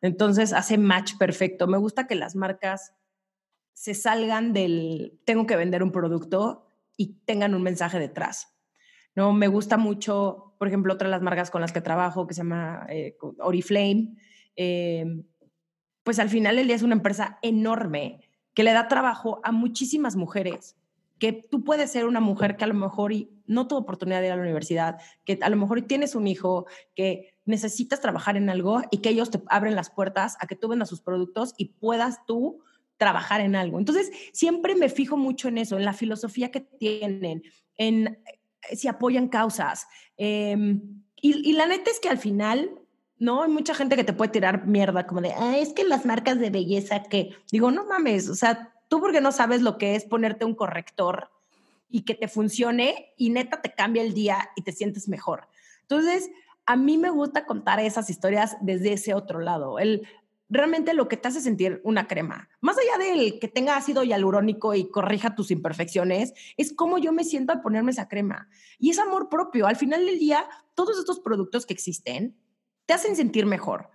Entonces hace match perfecto. Me gusta que las marcas se salgan del tengo que vender un producto y tengan un mensaje detrás. No, me gusta mucho, por ejemplo, otra de las marcas con las que trabajo que se llama eh, Oriflame. Eh, pues al final el día es una empresa enorme que le da trabajo a muchísimas mujeres, que tú puedes ser una mujer que a lo mejor no tuvo oportunidad de ir a la universidad, que a lo mejor tienes un hijo, que necesitas trabajar en algo y que ellos te abren las puertas a que tú vendas sus productos y puedas tú trabajar en algo. Entonces, siempre me fijo mucho en eso, en la filosofía que tienen, en eh, si apoyan causas. Em, y, y, la neta es que al final, ¿no? Hay mucha gente que te puede tirar mierda, como de, ah, es que las marcas de belleza que, digo, no mames, o sea, tú porque no sabes lo que es ponerte un corrector y que te funcione y neta te cambia el día y te sientes mejor. Entonces, a mí me gusta contar esas historias desde ese otro lado. El, realmente lo que te hace sentir una crema, más allá del que tenga ácido hialurónico y corrija tus imperfecciones, es cómo yo me siento al ponerme esa crema. Y es amor propio. Al final del día, todos estos productos que existen te hacen sentir mejor.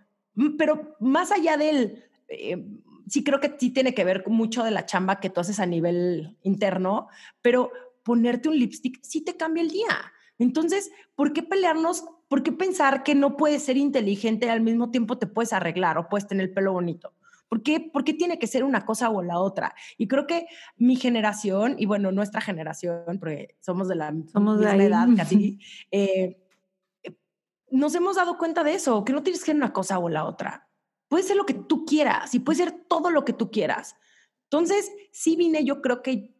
Pero más allá del... Eh, sí creo que sí tiene que ver mucho de la chamba que tú haces a nivel interno, pero ponerte un lipstick sí te cambia el día. Entonces, ¿por qué pelearnos? ¿Por qué pensar que no puedes ser inteligente y al mismo tiempo te puedes arreglar o puedes tener el pelo bonito? ¿Por qué, ¿Por qué tiene que ser una cosa o la otra? Y creo que mi generación, y bueno, nuestra generación, porque somos de la somos misma de edad casi, eh, nos hemos dado cuenta de eso, que no tienes que ser una cosa o la otra. Puede ser lo que tú quieras y puede ser todo lo que tú quieras. Entonces, sí vine, yo creo que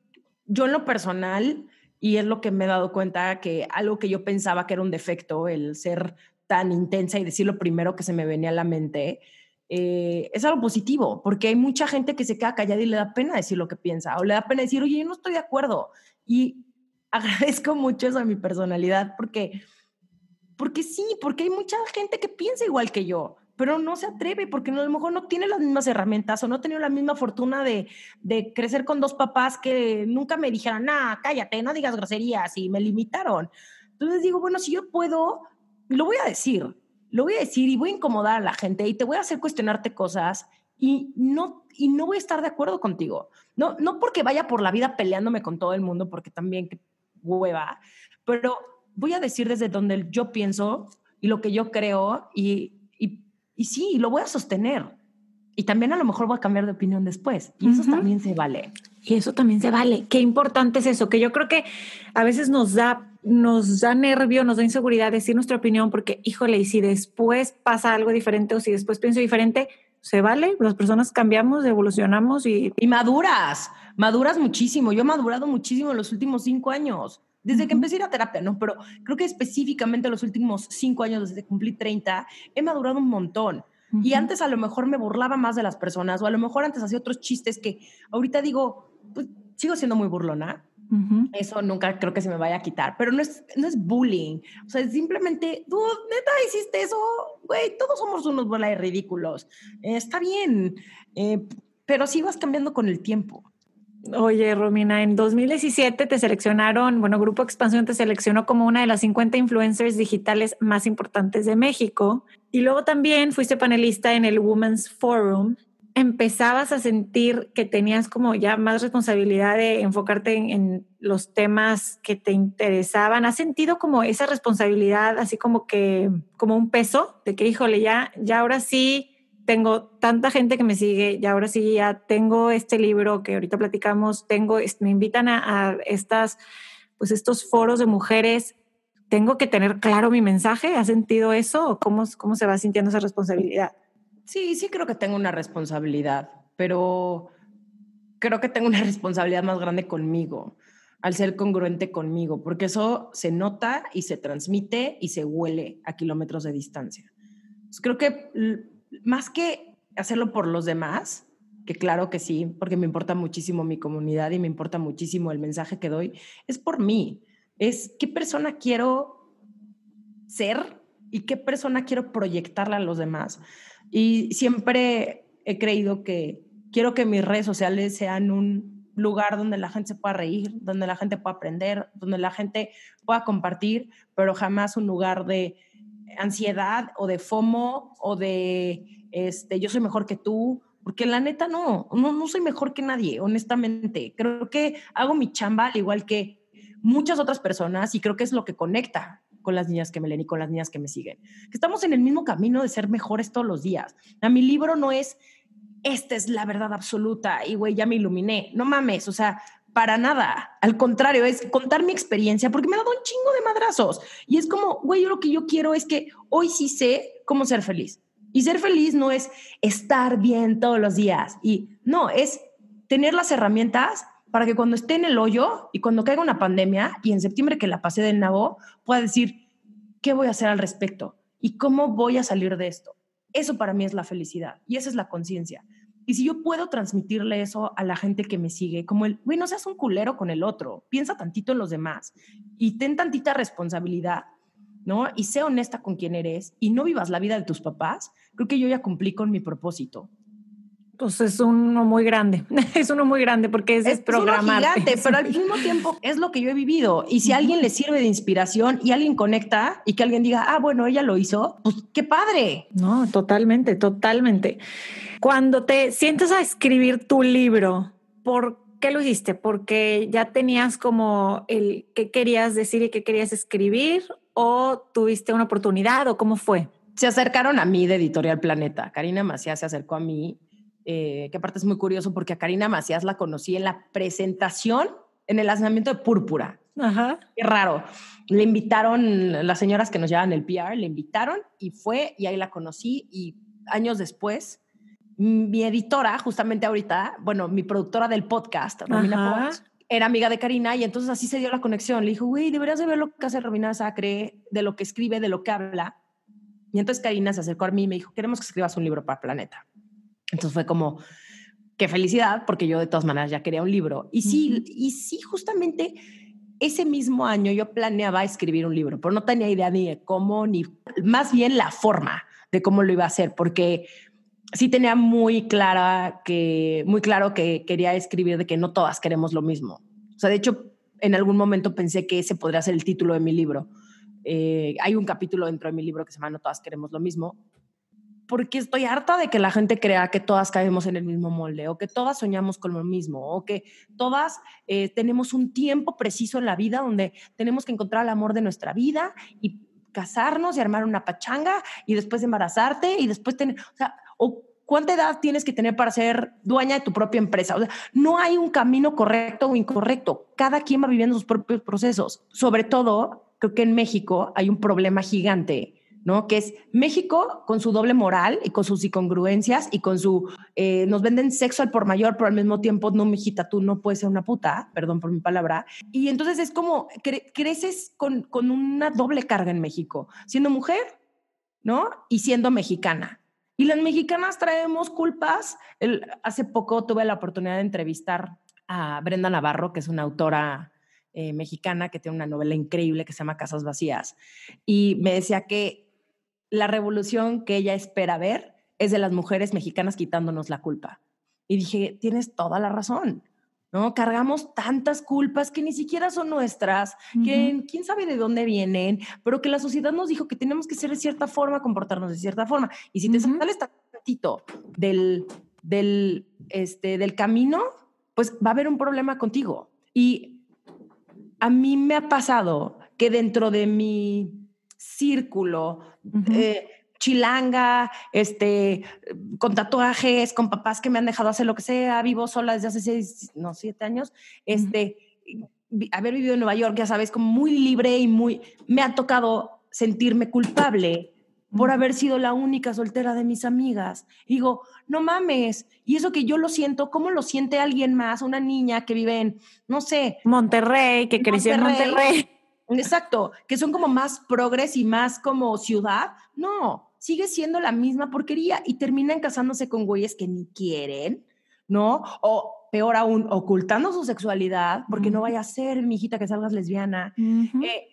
yo en lo personal, y es lo que me he dado cuenta que algo que yo pensaba que era un defecto, el ser tan intensa y decir lo primero que se me venía a la mente, eh, es algo positivo, porque hay mucha gente que se queda callada y le da pena decir lo que piensa, o le da pena decir, oye, yo no estoy de acuerdo. Y agradezco mucho eso a mi personalidad, porque, porque sí, porque hay mucha gente que piensa igual que yo pero no se atreve porque a lo mejor no tiene las mismas herramientas o no ha tenido la misma fortuna de, de crecer con dos papás que nunca me dijeran, ah, cállate, no digas groserías y me limitaron. Entonces digo, bueno, si yo puedo, lo voy a decir, lo voy a decir y voy a incomodar a la gente y te voy a hacer cuestionarte cosas y no, y no voy a estar de acuerdo contigo. No, no porque vaya por la vida peleándome con todo el mundo, porque también hueva, pero voy a decir desde donde yo pienso y lo que yo creo y y sí, lo voy a sostener. Y también a lo mejor voy a cambiar de opinión después. Y eso también se vale. Y eso también se vale. Qué importante es eso, que yo creo que a veces nos da, nos da nervio, nos da inseguridad decir nuestra opinión porque, híjole, y si después pasa algo diferente o si después pienso diferente, se vale. Las personas cambiamos, evolucionamos y... Y maduras, maduras muchísimo. Yo he madurado muchísimo en los últimos cinco años desde que empecé a ir a terapia, ¿no? Pero creo que específicamente los últimos cinco años, desde que cumplí 30, he madurado un montón. Y antes a lo mejor me burlaba más de las personas, o a lo mejor antes hacía otros chistes que ahorita digo, pues sigo siendo muy burlona. Eso nunca creo que se me vaya a quitar, pero no es, no es bullying. O sea, es simplemente, tú neta hiciste eso, güey, todos somos unos bola de ridículos. está bien, eh, pero sí vas cambiando con el tiempo. Oye, Romina, en 2017 te seleccionaron, bueno, Grupo Expansión te seleccionó como una de las 50 influencers digitales más importantes de México. Y luego también fuiste panelista en el Women's Forum. ¿Empezabas a sentir que tenías como ya más responsabilidad de enfocarte en, los temas que te interesaban? ¿Has sentido como esa responsabilidad, así como que, como un peso de que, híjole, ya, ya ahora sí tengo tanta gente que me sigue y ahora sí ya tengo este libro que ahorita platicamos, tengo, me invitan a, estas, pues estos foros de mujeres, tengo que tener claro mi mensaje, ¿has sentido eso o cómo, cómo se va sintiendo esa responsabilidad? Sí, sí creo que tengo una responsabilidad, pero creo que tengo una responsabilidad más grande conmigo, al ser congruente conmigo, porque eso se nota y se transmite y se huele a kilómetros de distancia. creo que más que hacerlo por los demás, que claro que sí, porque me importa muchísimo mi comunidad y me importa muchísimo el mensaje que doy, es por mí. Es qué persona quiero ser y qué persona quiero proyectarle a los demás. Y siempre he creído que quiero que mis redes sociales sean un lugar donde la gente se pueda reír, donde la gente pueda aprender, donde la gente pueda compartir, pero jamás un lugar de ansiedad o de FOMO o de este, yo soy mejor que tú, porque la neta no, no, no soy mejor que nadie, honestamente. Creo que hago mi chamba al igual que muchas otras personas y creo que es lo que conecta con las niñas que me leen y con las niñas que me siguen. Que estamos en el mismo camino de ser mejores todos los días. A mi libro no es, esta es la verdad absoluta y güey, ya me iluminé. No mames, o sea, para nada. Al contrario, es contar mi experiencia porque me ha dado un chingo de madrazos. Y es como, güey, yo lo que yo quiero es que hoy sí sé cómo ser feliz. Y ser feliz no es estar bien todos los días. Y no, es tener las herramientas para que cuando esté en el hoyo y cuando caiga una pandemia y en septiembre que la pasé del nabo, pueda decir, ¿qué voy a hacer al respecto? ¿Y cómo voy a salir de esto? Eso para mí es la felicidad y esa es la conciencia. Y si yo puedo transmitirle eso a la gente que me sigue, como el, güey, no seas un culero con el otro, piensa tantito en los demás y ten tantita responsabilidad, ¿no? Y sé honesta con quien eres y no vivas la vida de tus papás, creo que yo ya cumplí con mi propósito. Pues es uno muy grande, es uno muy grande porque es, es gigante, pero al mismo tiempo es lo que yo he vivido. Y si a alguien le sirve de inspiración y alguien conecta y que alguien diga, ah, bueno, ella lo hizo, pues qué padre. No, totalmente, totalmente. Cuando te sientes a escribir tu libro, ¿por qué lo hiciste? ¿Porque ya tenías como el qué querías decir y qué querías escribir? ¿O tuviste una oportunidad o cómo fue? Se acercaron a mí de Editorial Planeta. Karina Macías se acercó a mí eh, que aparte es muy curioso porque a Karina Macías la conocí en la presentación en el lanzamiento de Púrpura. Ajá. Qué raro. Le invitaron, las señoras que nos llevan el PR, le invitaron y fue y ahí la conocí y años después, mi editora, justamente ahorita, bueno, mi productora del podcast, Romina era amiga de Karina y entonces así se dio la conexión. Le dijo, güey, deberías de ver lo que hace Romina Sacre, de lo que escribe, de lo que habla. Y entonces Karina se acercó a mí y me dijo, queremos que escribas un libro para Planeta. Entonces fue como, qué felicidad, porque yo de todas maneras ya quería un libro. Y sí, y sí, justamente ese mismo año yo planeaba escribir un libro, pero no tenía idea ni de cómo, ni más bien la forma de cómo lo iba a hacer, porque sí tenía muy clara que, muy claro que quería escribir de que no todas queremos lo mismo. O sea, de hecho, en algún momento pensé que ese podría ser el título de mi libro. Eh, hay un capítulo dentro de mi libro que se llama No todas queremos lo mismo, porque estoy harta de que la gente crea que todas caemos en el mismo molde o que todas soñamos con lo mismo o que todas eh, tenemos un tiempo preciso en la vida donde tenemos que encontrar el amor de nuestra vida y casarnos y armar una pachanga y después embarazarte y después tener, o o cuánta edad tienes que tener para ser dueña de tu propia empresa. O sea, no hay un camino correcto o incorrecto. Cada quien va viviendo sus propios procesos. Sobre todo, creo que en México hay un problema gigante ¿no? Que es México con su doble moral y con sus incongruencias y con su, eh, nos venden sexo al por mayor, pero al mismo tiempo, no, mijita, tú no puedes ser una puta, perdón por mi palabra. Y entonces es como, creces con, con una doble carga en México, siendo mujer, ¿no? Y siendo mexicana. Y las mexicanas traemos culpas. Hace poco tuve la oportunidad de entrevistar a Brenda Navarro, que es una autora eh, mexicana que tiene una novela increíble que se llama Casas Vacías. Y me decía que la revolución que ella espera ver es de las mujeres mexicanas quitándonos la culpa. Y dije, tienes toda la razón. ¿no? Cargamos tantas culpas que ni siquiera son nuestras, que quién sabe de dónde vienen, pero que la sociedad nos dijo que tenemos que ser de cierta forma, comportarnos de cierta forma. Y si te sales tantito del, del, este, del camino, pues va a haber un problema contigo. Y a mí me ha pasado que dentro de mi círculo, eh, chilanga, este, con tatuajes, con papás que me han dejado hacer lo que sea, vivo sola desde hace seis, no, siete años, este, haber vivido en Nueva York, ya sabes, como muy libre y muy, me ha tocado sentirme culpable por haber sido la única soltera de mis amigas. digo, no mames, y eso que yo lo siento, ¿cómo lo siente alguien más? Una niña que vive en, no sé, Monterrey, que creció en Monterrey Exacto, que son como más progres y más como ciudad. No, sigue siendo la misma porquería y terminan casándose con güeyes que ni quieren, ¿no? O peor aún, ocultando su sexualidad, porque no vaya a ser, mi hijita, que salgas lesbiana. Eh,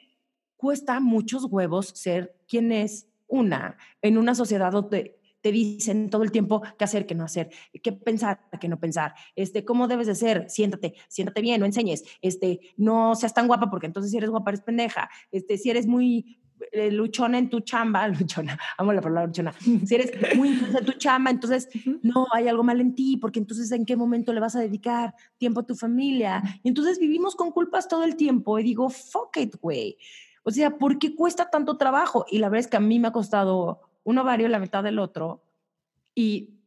cuesta muchos huevos ser quien es una en una sociedad donde te dicen todo el tiempo qué hacer, qué no hacer, qué pensar, qué no pensar, este, cómo debes de ser, siéntate, siéntate bien, no enseñes, este, no seas tan guapa porque entonces si eres guapa eres pendeja, este, si eres muy eh, luchona en tu chamba, luchona, amo la palabra luchona, si eres muy en tu chamba, entonces no, hay algo mal en ti, porque entonces en qué momento le vas a dedicar tiempo a tu familia. Y entonces vivimos con culpas todo el tiempo y digo, fuck it, güey. O sea, ¿por qué cuesta tanto trabajo? Y la verdad es que a mí me ha costado un ovario la mitad del otro y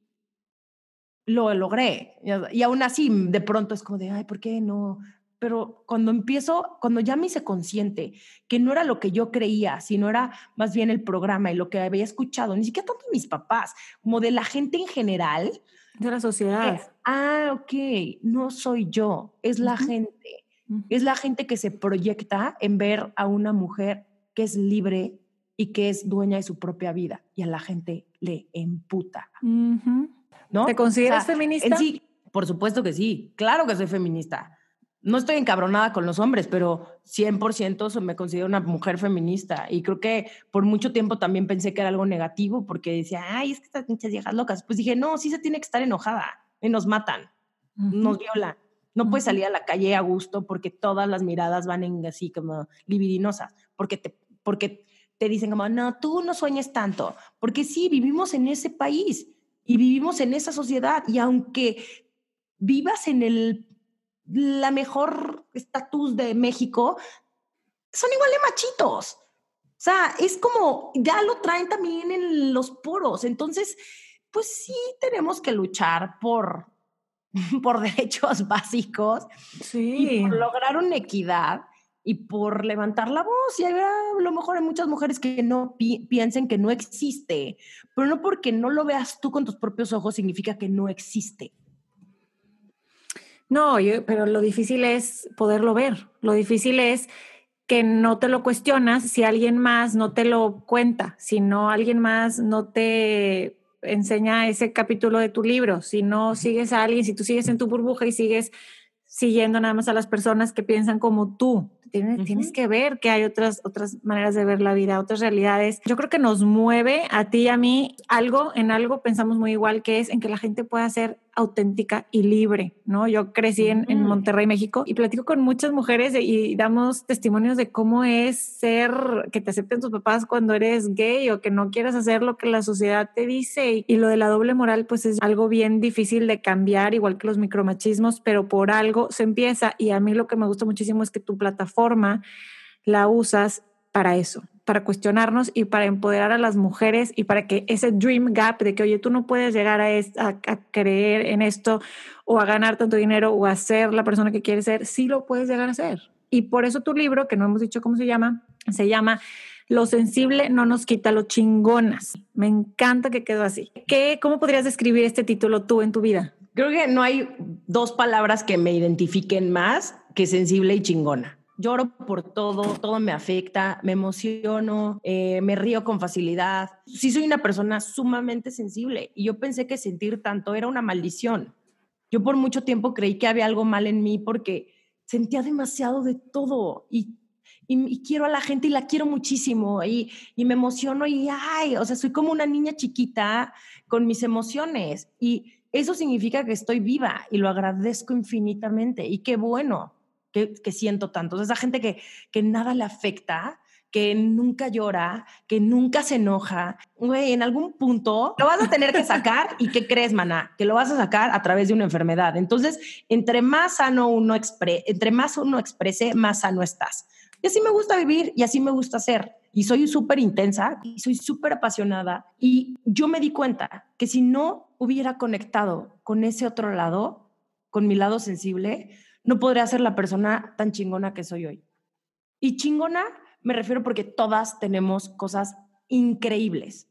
lo logré. Y aún así, de pronto es como de, ay, ¿por qué no? Pero cuando empiezo, cuando ya me hice consciente que no era lo que yo creía, sino era más bien el programa y lo que había escuchado, ni siquiera tanto de mis papás, como de la gente en general. De la sociedad. ah, ok, no soy yo, es la gente. Es la gente que se proyecta en ver a una mujer que es libre y que es dueña de su propia vida y a la gente le emputa. ¿No? ¿Te consideras feminista? sí, por supuesto que sí, claro que soy feminista no estoy encabronada con los hombres, pero 100% me considero una mujer feminista. Y creo que por mucho tiempo también pensé que era algo negativo porque decía, ay, es que estas pinches viejas locas. Pues dije, no, sí se tiene que estar enojada y nos matan, nos violan. No puedes salir a la calle a gusto porque todas las miradas van en así como libidinosas, porque te, porque te dicen como, no, tú no sueñes tanto, porque sí, vivimos en ese país y vivimos en esa sociedad y aunque vivas en el la mejor estatus de México, son igual de machitos. O sea, es como, ya lo traen también en los poros. Entonces, pues sí tenemos que luchar por, por derechos básicos sí. y por lograr una equidad y por levantar la voz. Y a lo mejor hay muchas mujeres que no piensen que no existe, pero no porque no lo veas tú con tus propios ojos significa que no existe. No, pero lo difícil es poderlo ver. Lo difícil es que no te lo cuestionas si alguien más no te lo cuenta, si no alguien más no te enseña ese capítulo de tu libro, si no sigues a alguien, si tú sigues en tu burbuja y sigues siguiendo nada más a las personas que piensan como tú. Tienes, tienes, que ver que hay otras, otras maneras de ver la vida, otras realidades. Yo creo que nos mueve a ti y a mí algo, en algo pensamos muy igual, que es en que la gente pueda ser auténtica y libre, ¿no? Yo crecí en, Monterrey, México, y platico con muchas mujeres y damos testimonios de cómo es ser, que te acepten tus papás cuando eres gay o que no quieras hacer lo que la sociedad te dice. Y, lo de la doble moral, pues es algo bien difícil de cambiar, igual que los micromachismos, pero por algo se empieza. Y a mí lo que me gusta muchísimo es que tu plataforma la usas para eso para cuestionarnos y para empoderar a las mujeres y para que ese dream gap de que, oye, tú no puedes llegar a, a, creer en esto o a ganar tanto dinero o a ser la persona que quieres ser, sí lo puedes llegar a ser. Y por eso tu libro, que no hemos dicho cómo se llama, se llama Lo sensible no nos quita lo chingonas. Me encanta que quedó así. ¿Qué, ¿Cómo podrías describir este título tú en tu vida? Creo que no hay dos palabras que me identifiquen más que sensible y chingona lloro por todo, todo me afecta, me emociono, eh, me río con facilidad. Sí soy una persona sumamente sensible y yo pensé que sentir tanto era una maldición. Yo por mucho tiempo creí que había algo mal en mí porque sentía demasiado de todo y, y, quiero a la gente y la quiero muchísimo y, y me emociono y, ay, o sea, soy como una niña chiquita con mis emociones y eso significa que estoy viva y lo agradezco infinitamente y qué bueno que, siento tanto. esa gente que, que nada le afecta, que nunca llora, que nunca se enoja, güey, en algún punto lo vas a tener que sacar y ¿qué crees, maná? Que lo vas a sacar a través de una enfermedad. Entonces, entre más sano uno entre más uno exprese, más sano estás. Y así me gusta vivir y así me gusta ser. Y soy súper intensa y soy súper apasionada. Y yo me di cuenta que si no hubiera conectado con ese otro lado, con mi lado sensible, no podría ser la persona tan chingona que soy hoy. Y chingona me refiero porque todas tenemos cosas increíbles,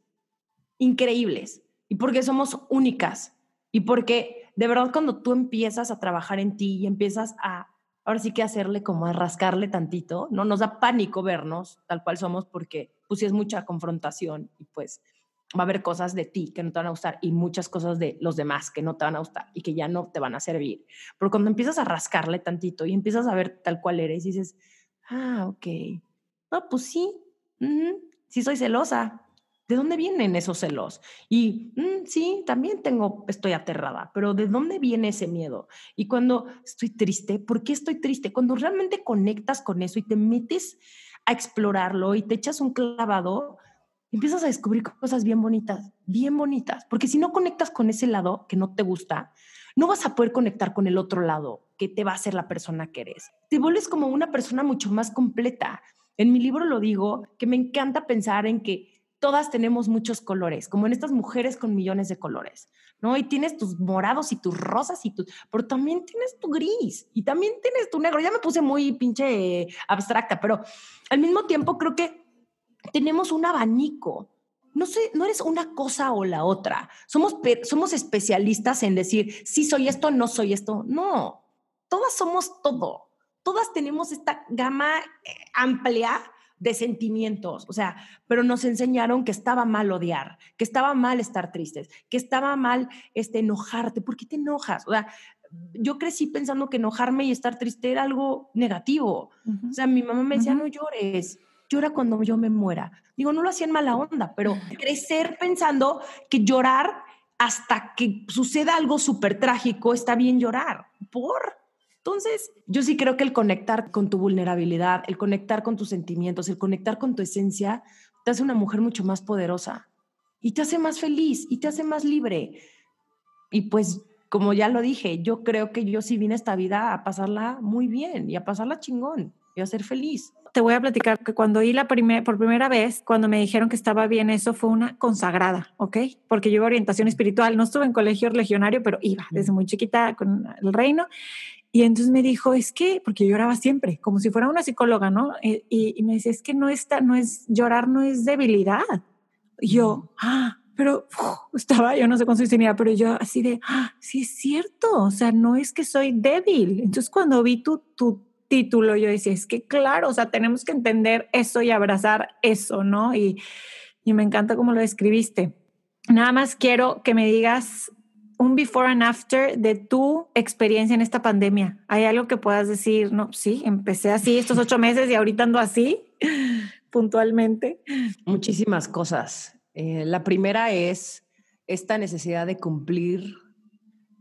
increíbles, y porque somos únicas, y porque de verdad cuando tú empiezas a trabajar en ti y empiezas a, ahora sí que hacerle como a rascarle tantito, ¿no? Nos da pánico vernos tal cual somos porque pues sí es mucha confrontación y pues va a haber cosas de ti que no te van a gustar y muchas cosas de los demás que no te van a gustar y que ya no te van a servir. Pero cuando empiezas a rascarle tantito y empiezas a ver tal cual eres y dices, ah, ok, no, pues sí, sí soy celosa. ¿De dónde vienen esos celos? Y mm, sí, también tengo, estoy aterrada, pero ¿de dónde viene ese miedo? Y cuando estoy triste, ¿por qué estoy triste? Cuando realmente conectas con eso y te metes a explorarlo y te echas un clavado, empiezas a descubrir cosas bien bonitas, bien bonitas, porque si no conectas con ese lado que no te gusta, no vas a poder conectar con el otro lado que te va a ser la persona que eres. Te vuelves como una persona mucho más completa. En mi libro lo digo, que me encanta pensar en que todas tenemos muchos colores, como en estas mujeres con millones de colores, ¿no? Y tienes tus morados y tus rosas y tus, pero también tienes tu gris y también tienes tu negro. Ya me puse muy pinche abstracta, pero al mismo tiempo creo que tenemos un abanico. No sé, no eres una cosa o la otra. Somos, somos especialistas en decir, sí soy esto, no soy esto. No, todas somos todo. Todas tenemos esta gama eh, amplia de sentimientos, o sea, pero nos enseñaron que estaba mal odiar, que estaba mal estar tristes, que estaba mal este, enojarte. ¿Por qué te enojas? O sea, yo crecí pensando que enojarme y estar triste era algo negativo. O sea, mi mamá me decía, no llores, llora cuando yo me muera. Digo, no lo hacía en mala onda, pero crecer pensando que llorar hasta que suceda algo súper trágico está bien llorar. ¿Por? Entonces, yo sí creo que el conectar con tu vulnerabilidad, el conectar con tus sentimientos, el conectar con tu esencia, te hace una mujer mucho más poderosa y te hace más feliz y te hace más libre. Y pues, como ya lo dije, yo creo que yo sí vine a esta vida a pasarla muy bien y a pasarla chingón y a ser feliz. Te voy a platicar que cuando oí la primer, por primera vez, cuando me dijeron que estaba bien, eso fue una consagrada, ¿ok? Porque yo iba orientación espiritual, no estuve en colegio legionario, pero iba desde muy chiquita con el reino y entonces me dijo, es que, porque lloraba siempre, como si fuera una psicóloga, ¿no? Y, y, me dice, es que no está, no es, llorar no es debilidad. Y yo, ah, pero estaba, yo no sé cuánto tenía, pero yo así de, ah, sí es cierto, o sea, no es que soy débil. Entonces cuando vi tu, tu título, yo decía, es que claro, o sea, tenemos que entender eso y abrazar eso, ¿no? Y, y me encanta cómo lo describiste. Nada más quiero que me digas un before and after de tu experiencia en esta pandemia. ¿Hay algo que puedas decir? No, sí, empecé así estos ocho meses y ahorita ando así, puntualmente. Muchísimas cosas. Eh, la primera es esta necesidad de cumplir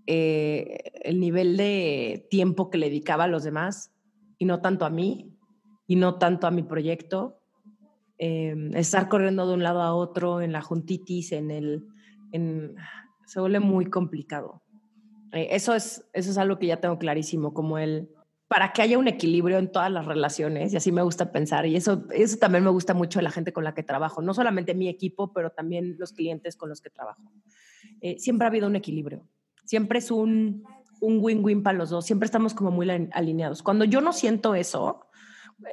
eh, el nivel de tiempo que le dedicaba a los demás y no tanto a mí y no tanto a mi proyecto. Eh, estar corriendo de un lado a otro en la juntitis, en el... En, se vuelve muy complicado. Eh, eso, es, eso es algo que ya tengo clarísimo, como el, para que haya un equilibrio en todas las relaciones, y así me gusta pensar, y eso, eso también me gusta mucho de la gente con la que trabajo, no solamente mi equipo, pero también los clientes con los que trabajo. Eh, siempre ha habido un equilibrio, siempre es un win-win para los dos, siempre estamos como muy alineados. Cuando yo no siento eso,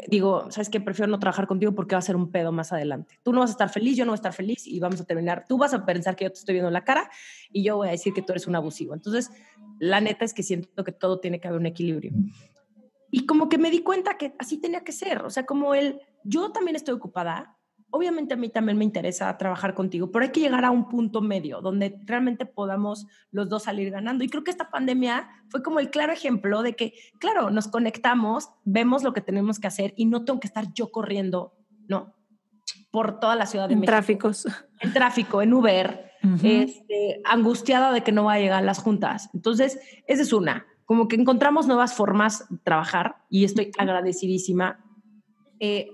digo, ¿sabes qué? Prefiero no trabajar contigo porque va a ser un pedo más adelante. Tú no vas a estar feliz, yo no voy a estar feliz y vamos a terminar. Tú vas a pensar que yo te estoy viendo en la cara y yo voy a decir que tú eres un abusivo. Entonces, la neta es que siento que todo tiene que haber un equilibrio. Y como que me di cuenta que así tenía que ser. O sea, como él, yo también estoy ocupada, obviamente a mí también me interesa trabajar contigo, pero hay que llegar a un punto medio donde realmente podamos los dos salir ganando. Y creo que esta pandemia fue como el claro ejemplo de que, claro, nos conectamos, vemos lo que tenemos que hacer y no tengo que estar yo corriendo, no, por toda la ciudad de en México. tráficos. En tráfico, en Uber, este, angustiada de que no va a llegar a las juntas. Entonces, esa es una. Como que encontramos nuevas formas de trabajar y estoy agradecidísima. Eh,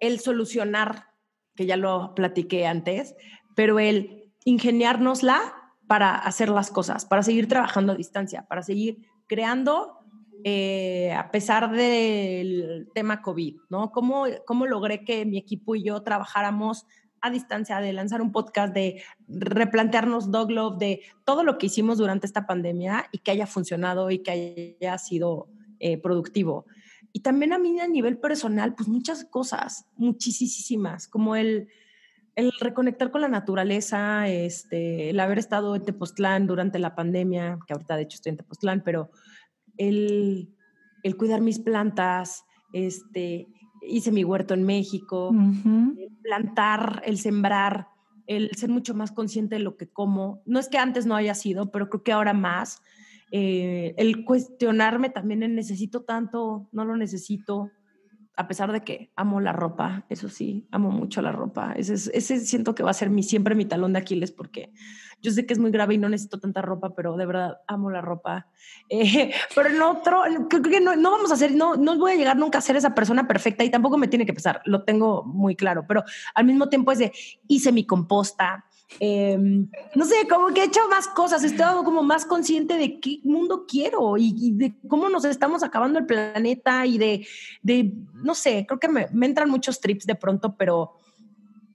el solucionar que ya lo platiqué antes, pero el ingeniárnosla para hacer las cosas, para seguir trabajando a distancia, para seguir creando eh, a pesar del tema COVID, ¿no? ¿Cómo, ¿Cómo logré que mi equipo y yo trabajáramos a distancia, de lanzar un podcast, de replantearnos Dog Love, de todo lo que hicimos durante esta pandemia y que haya funcionado y que haya sido eh, productivo? Y también a mí a nivel personal, pues muchas cosas, muchísimas, como el, el reconectar con la naturaleza, este, el haber estado en Tepoztlán durante la pandemia, que ahorita de hecho estoy en Tepoztlán, pero el, el cuidar mis plantas, este, hice mi huerto en México, el plantar, el sembrar, el ser mucho más consciente de lo que como. No es que antes no haya sido, pero creo que ahora más eh, el cuestionarme también el necesito tanto, no lo necesito, a pesar de que amo la ropa, eso sí, amo mucho la ropa. Ese, ese siento que va a ser mi, siempre mi talón de Aquiles porque yo sé que es muy grave y no necesito tanta ropa, pero de verdad amo la ropa. Eh, pero en no, vamos a hacer, no, no voy a llegar nunca a ser esa persona perfecta y tampoco me tiene que pesar, lo tengo muy claro, pero al mismo tiempo es de, hice mi composta, Em, no sé, como que he hecho más cosas, he estado como más consciente de qué mundo quiero y, de cómo nos estamos acabando el planeta y de, no sé, creo que me, me, entran muchos trips de pronto, pero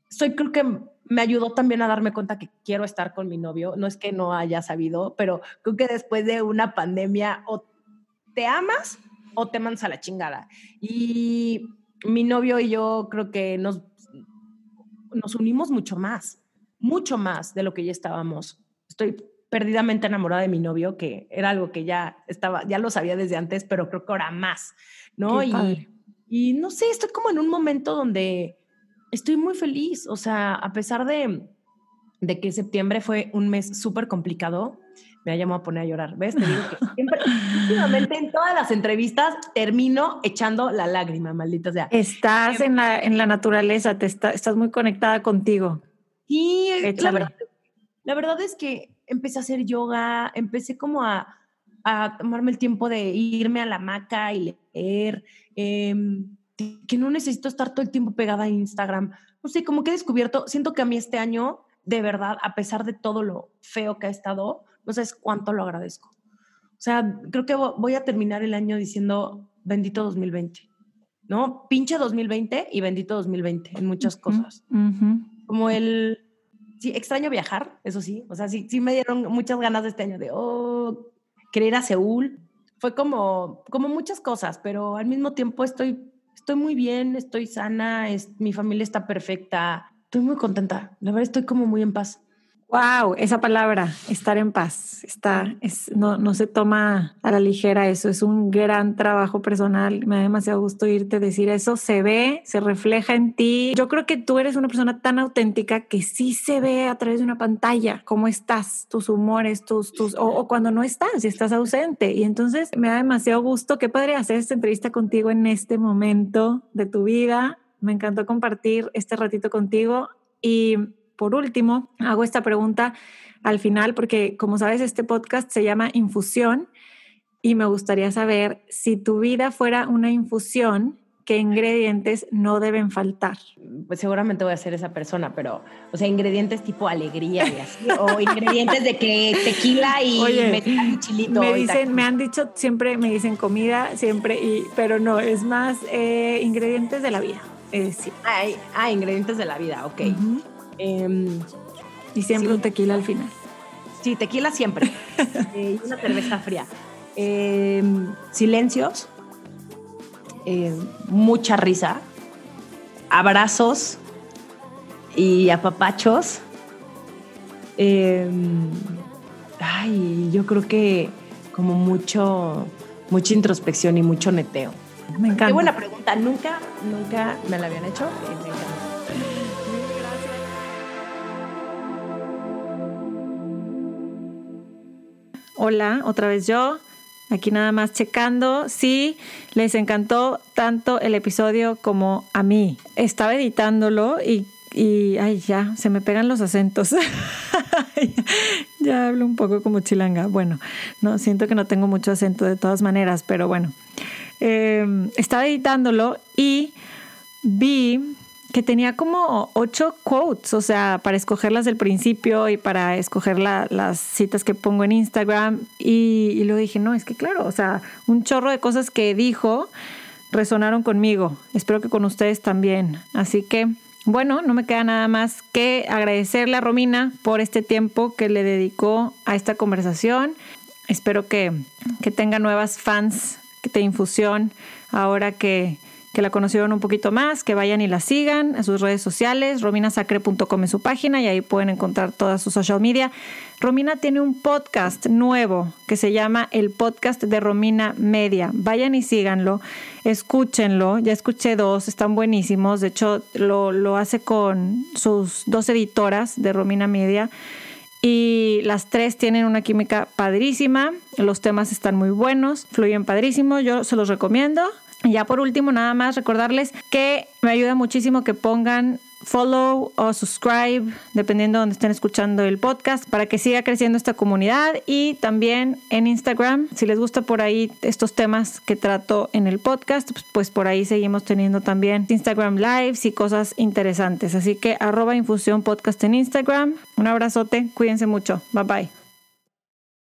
soy creo que me ayudó también a darme cuenta que quiero estar con mi novio. No es que no haya sabido, pero creo que después de una pandemia o te amas o te mandas a la chingada. Y mi novio y yo creo que nos, nos unimos mucho más, mucho más de lo que ya estábamos. Estoy perdidamente enamorada de mi novio, que era algo que ya estaba, ya lo sabía desde antes, pero creo que ahora más, ¿no? Y, y no sé, estoy como en un momento donde estoy muy feliz, o sea, a pesar de, de que septiembre fue un mes súper complicado, me ha llamado a poner a llorar, ¿ves? Te digo que siempre, últimamente en todas las entrevistas termino echando la lágrima, maldita sea. Estás en la, en la naturaleza, te estás muy conectada contigo. Sí, la verdad, la verdad es que empecé a hacer yoga, empecé como a, a tomarme el tiempo de irme a la hamaca y leer, em, que no necesito estar todo el tiempo pegada a Instagram. No sé, como que he descubierto, siento que a mí este año, de verdad, a pesar de todo lo feo que ha estado, no sabes cuánto lo agradezco. O sea, creo que voy a terminar el año diciendo bendito 2020, ¿no? Pinche 2020 y bendito 2020 en muchas cosas. Como el, sí, extraño viajar, eso sí. O sea, sí, sí me dieron muchas ganas de este año de, oh, querer a Seúl. Fue como, como muchas cosas, pero al mismo tiempo estoy, estoy muy bien, estoy sana, es, mi familia está perfecta. Estoy muy contenta. La verdad, estoy como muy en paz. Wow, esa palabra, estar en paz, está, es, no, no se toma a la ligera eso, es un gran trabajo personal, me da demasiado gusto irte decir eso, se ve, se refleja en ti. Yo creo que tú eres una persona tan auténtica que sí se ve a través de una pantalla cómo estás, tus humores, tus, tus, o, o cuando no estás, si estás ausente. Y entonces me da demasiado gusto, qué padre hacer esta entrevista contigo en este momento de tu vida. Me encantó compartir este ratito contigo y por último, hago esta pregunta al final porque, como sabes, este podcast se llama Infusión y me gustaría saber si tu vida fuera una infusión, ¿qué ingredientes no deben faltar? Pues seguramente voy a ser esa persona, pero, o sea, ingredientes tipo alegría y así, o ingredientes de que tequila y Oye, chilito. Me dicen, me han dicho siempre, me dicen comida, siempre, y, pero no, es más eh, ingredientes de la vida. Eh, sí. ah, ingredientes de la vida, ok. Em, y siempre un tequila al final. Sí, tequila siempre. Eh, y una cerveza fría. Em, silencios, em, mucha risa, abrazos y apapachos. ay, yo creo que como mucho, mucha introspección y mucho neteo. Me encanta. Qué buena pregunta. Nunca, nunca me la habían hecho. Hola, otra vez yo. Aquí nada más checando si les encantó tanto el episodio como a mí. Estaba editándolo y, y ay, ya, se me pegan los acentos. ya hablo un poco como chilanga. Bueno, no, siento que no tengo mucho acento de todas maneras, pero bueno. Em, estaba editándolo y vi que tenía como ocho quotes, o sea, para escogerlas del principio y para escoger las citas que pongo en Instagram. Y, y luego dije, no, es que claro, o sea, un chorro de cosas que dijo resonaron conmigo. Espero que con ustedes también. Así que, bueno, no me queda nada más que agradecerle a Romina por este tiempo que le dedicó a esta conversación. Espero que, que tenga nuevas fans de infusión ahora que que la conocieron un poquito más, que vayan y la sigan a sus redes sociales, rominasacre.com es su página y ahí pueden encontrar todas sus social media. Romina tiene un podcast nuevo que se llama el podcast de Romina Media. Vayan y síganlo, escúchenlo. Ya escuché dos, están buenísimos. De hecho, lo, lo hace con sus dos editoras de Romina Media y las tres tienen una química padrísima, los temas están muy buenos, fluyen padrísimo, yo se los recomiendo. Y ya por último, nada más recordarles que me ayuda muchísimo que pongan follow o subscribe, dependiendo de donde estén escuchando el podcast, para que siga creciendo esta comunidad y también en Instagram, si les gusta por ahí estos temas que trato en el podcast, pues, pues por ahí seguimos teniendo también Instagram Lives y cosas interesantes. Así que arroba infusión podcast en Instagram. Un abrazote, cuídense mucho, bye bye.